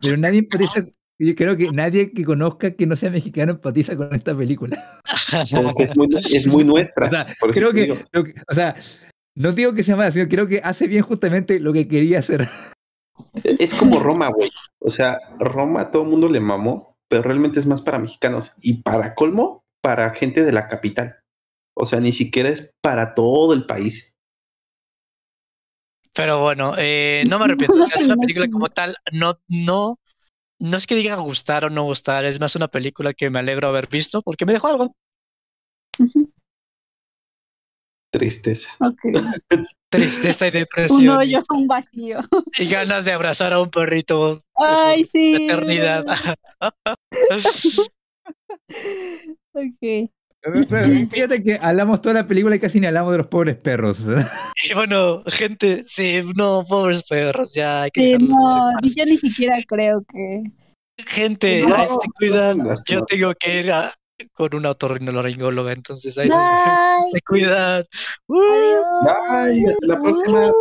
[SPEAKER 4] pero nadie empatiza. Yo creo que nadie que conozca que no sea mexicano empatiza con esta película.
[SPEAKER 1] es, muy, es muy nuestra.
[SPEAKER 4] O sea, creo que, o sea, no digo que sea mala, sino creo que hace bien justamente lo que quería hacer.
[SPEAKER 1] Es como Roma, güey. O sea, Roma todo el mundo le mamó, pero realmente es más para mexicanos. Y para colmo, para gente de la capital. O sea, ni siquiera es para todo el país.
[SPEAKER 2] Pero bueno, eh, no me arrepiento. O sea, es una película como tal. No, no, no es que diga gustar o no gustar. Es más una película que me alegro haber visto porque me dejó algo.
[SPEAKER 1] Tristeza.
[SPEAKER 2] Tristeza y depresión.
[SPEAKER 3] Un hoyo, un vacío.
[SPEAKER 2] Y ganas de abrazar a un perrito.
[SPEAKER 3] Ay, sí.
[SPEAKER 2] eternidad.
[SPEAKER 3] ok.
[SPEAKER 4] Fíjate que hablamos toda la película y casi ni hablamos de los pobres perros.
[SPEAKER 2] Y bueno, gente, sí, no, pobres perros, ya hay que
[SPEAKER 3] sí, No, yo ni siquiera creo que.
[SPEAKER 2] Gente, no, se cuidan. Yo tengo que ir a, con una otorrinolaringóloga, entonces ahí se cuidan.
[SPEAKER 1] Bye, hasta la próxima.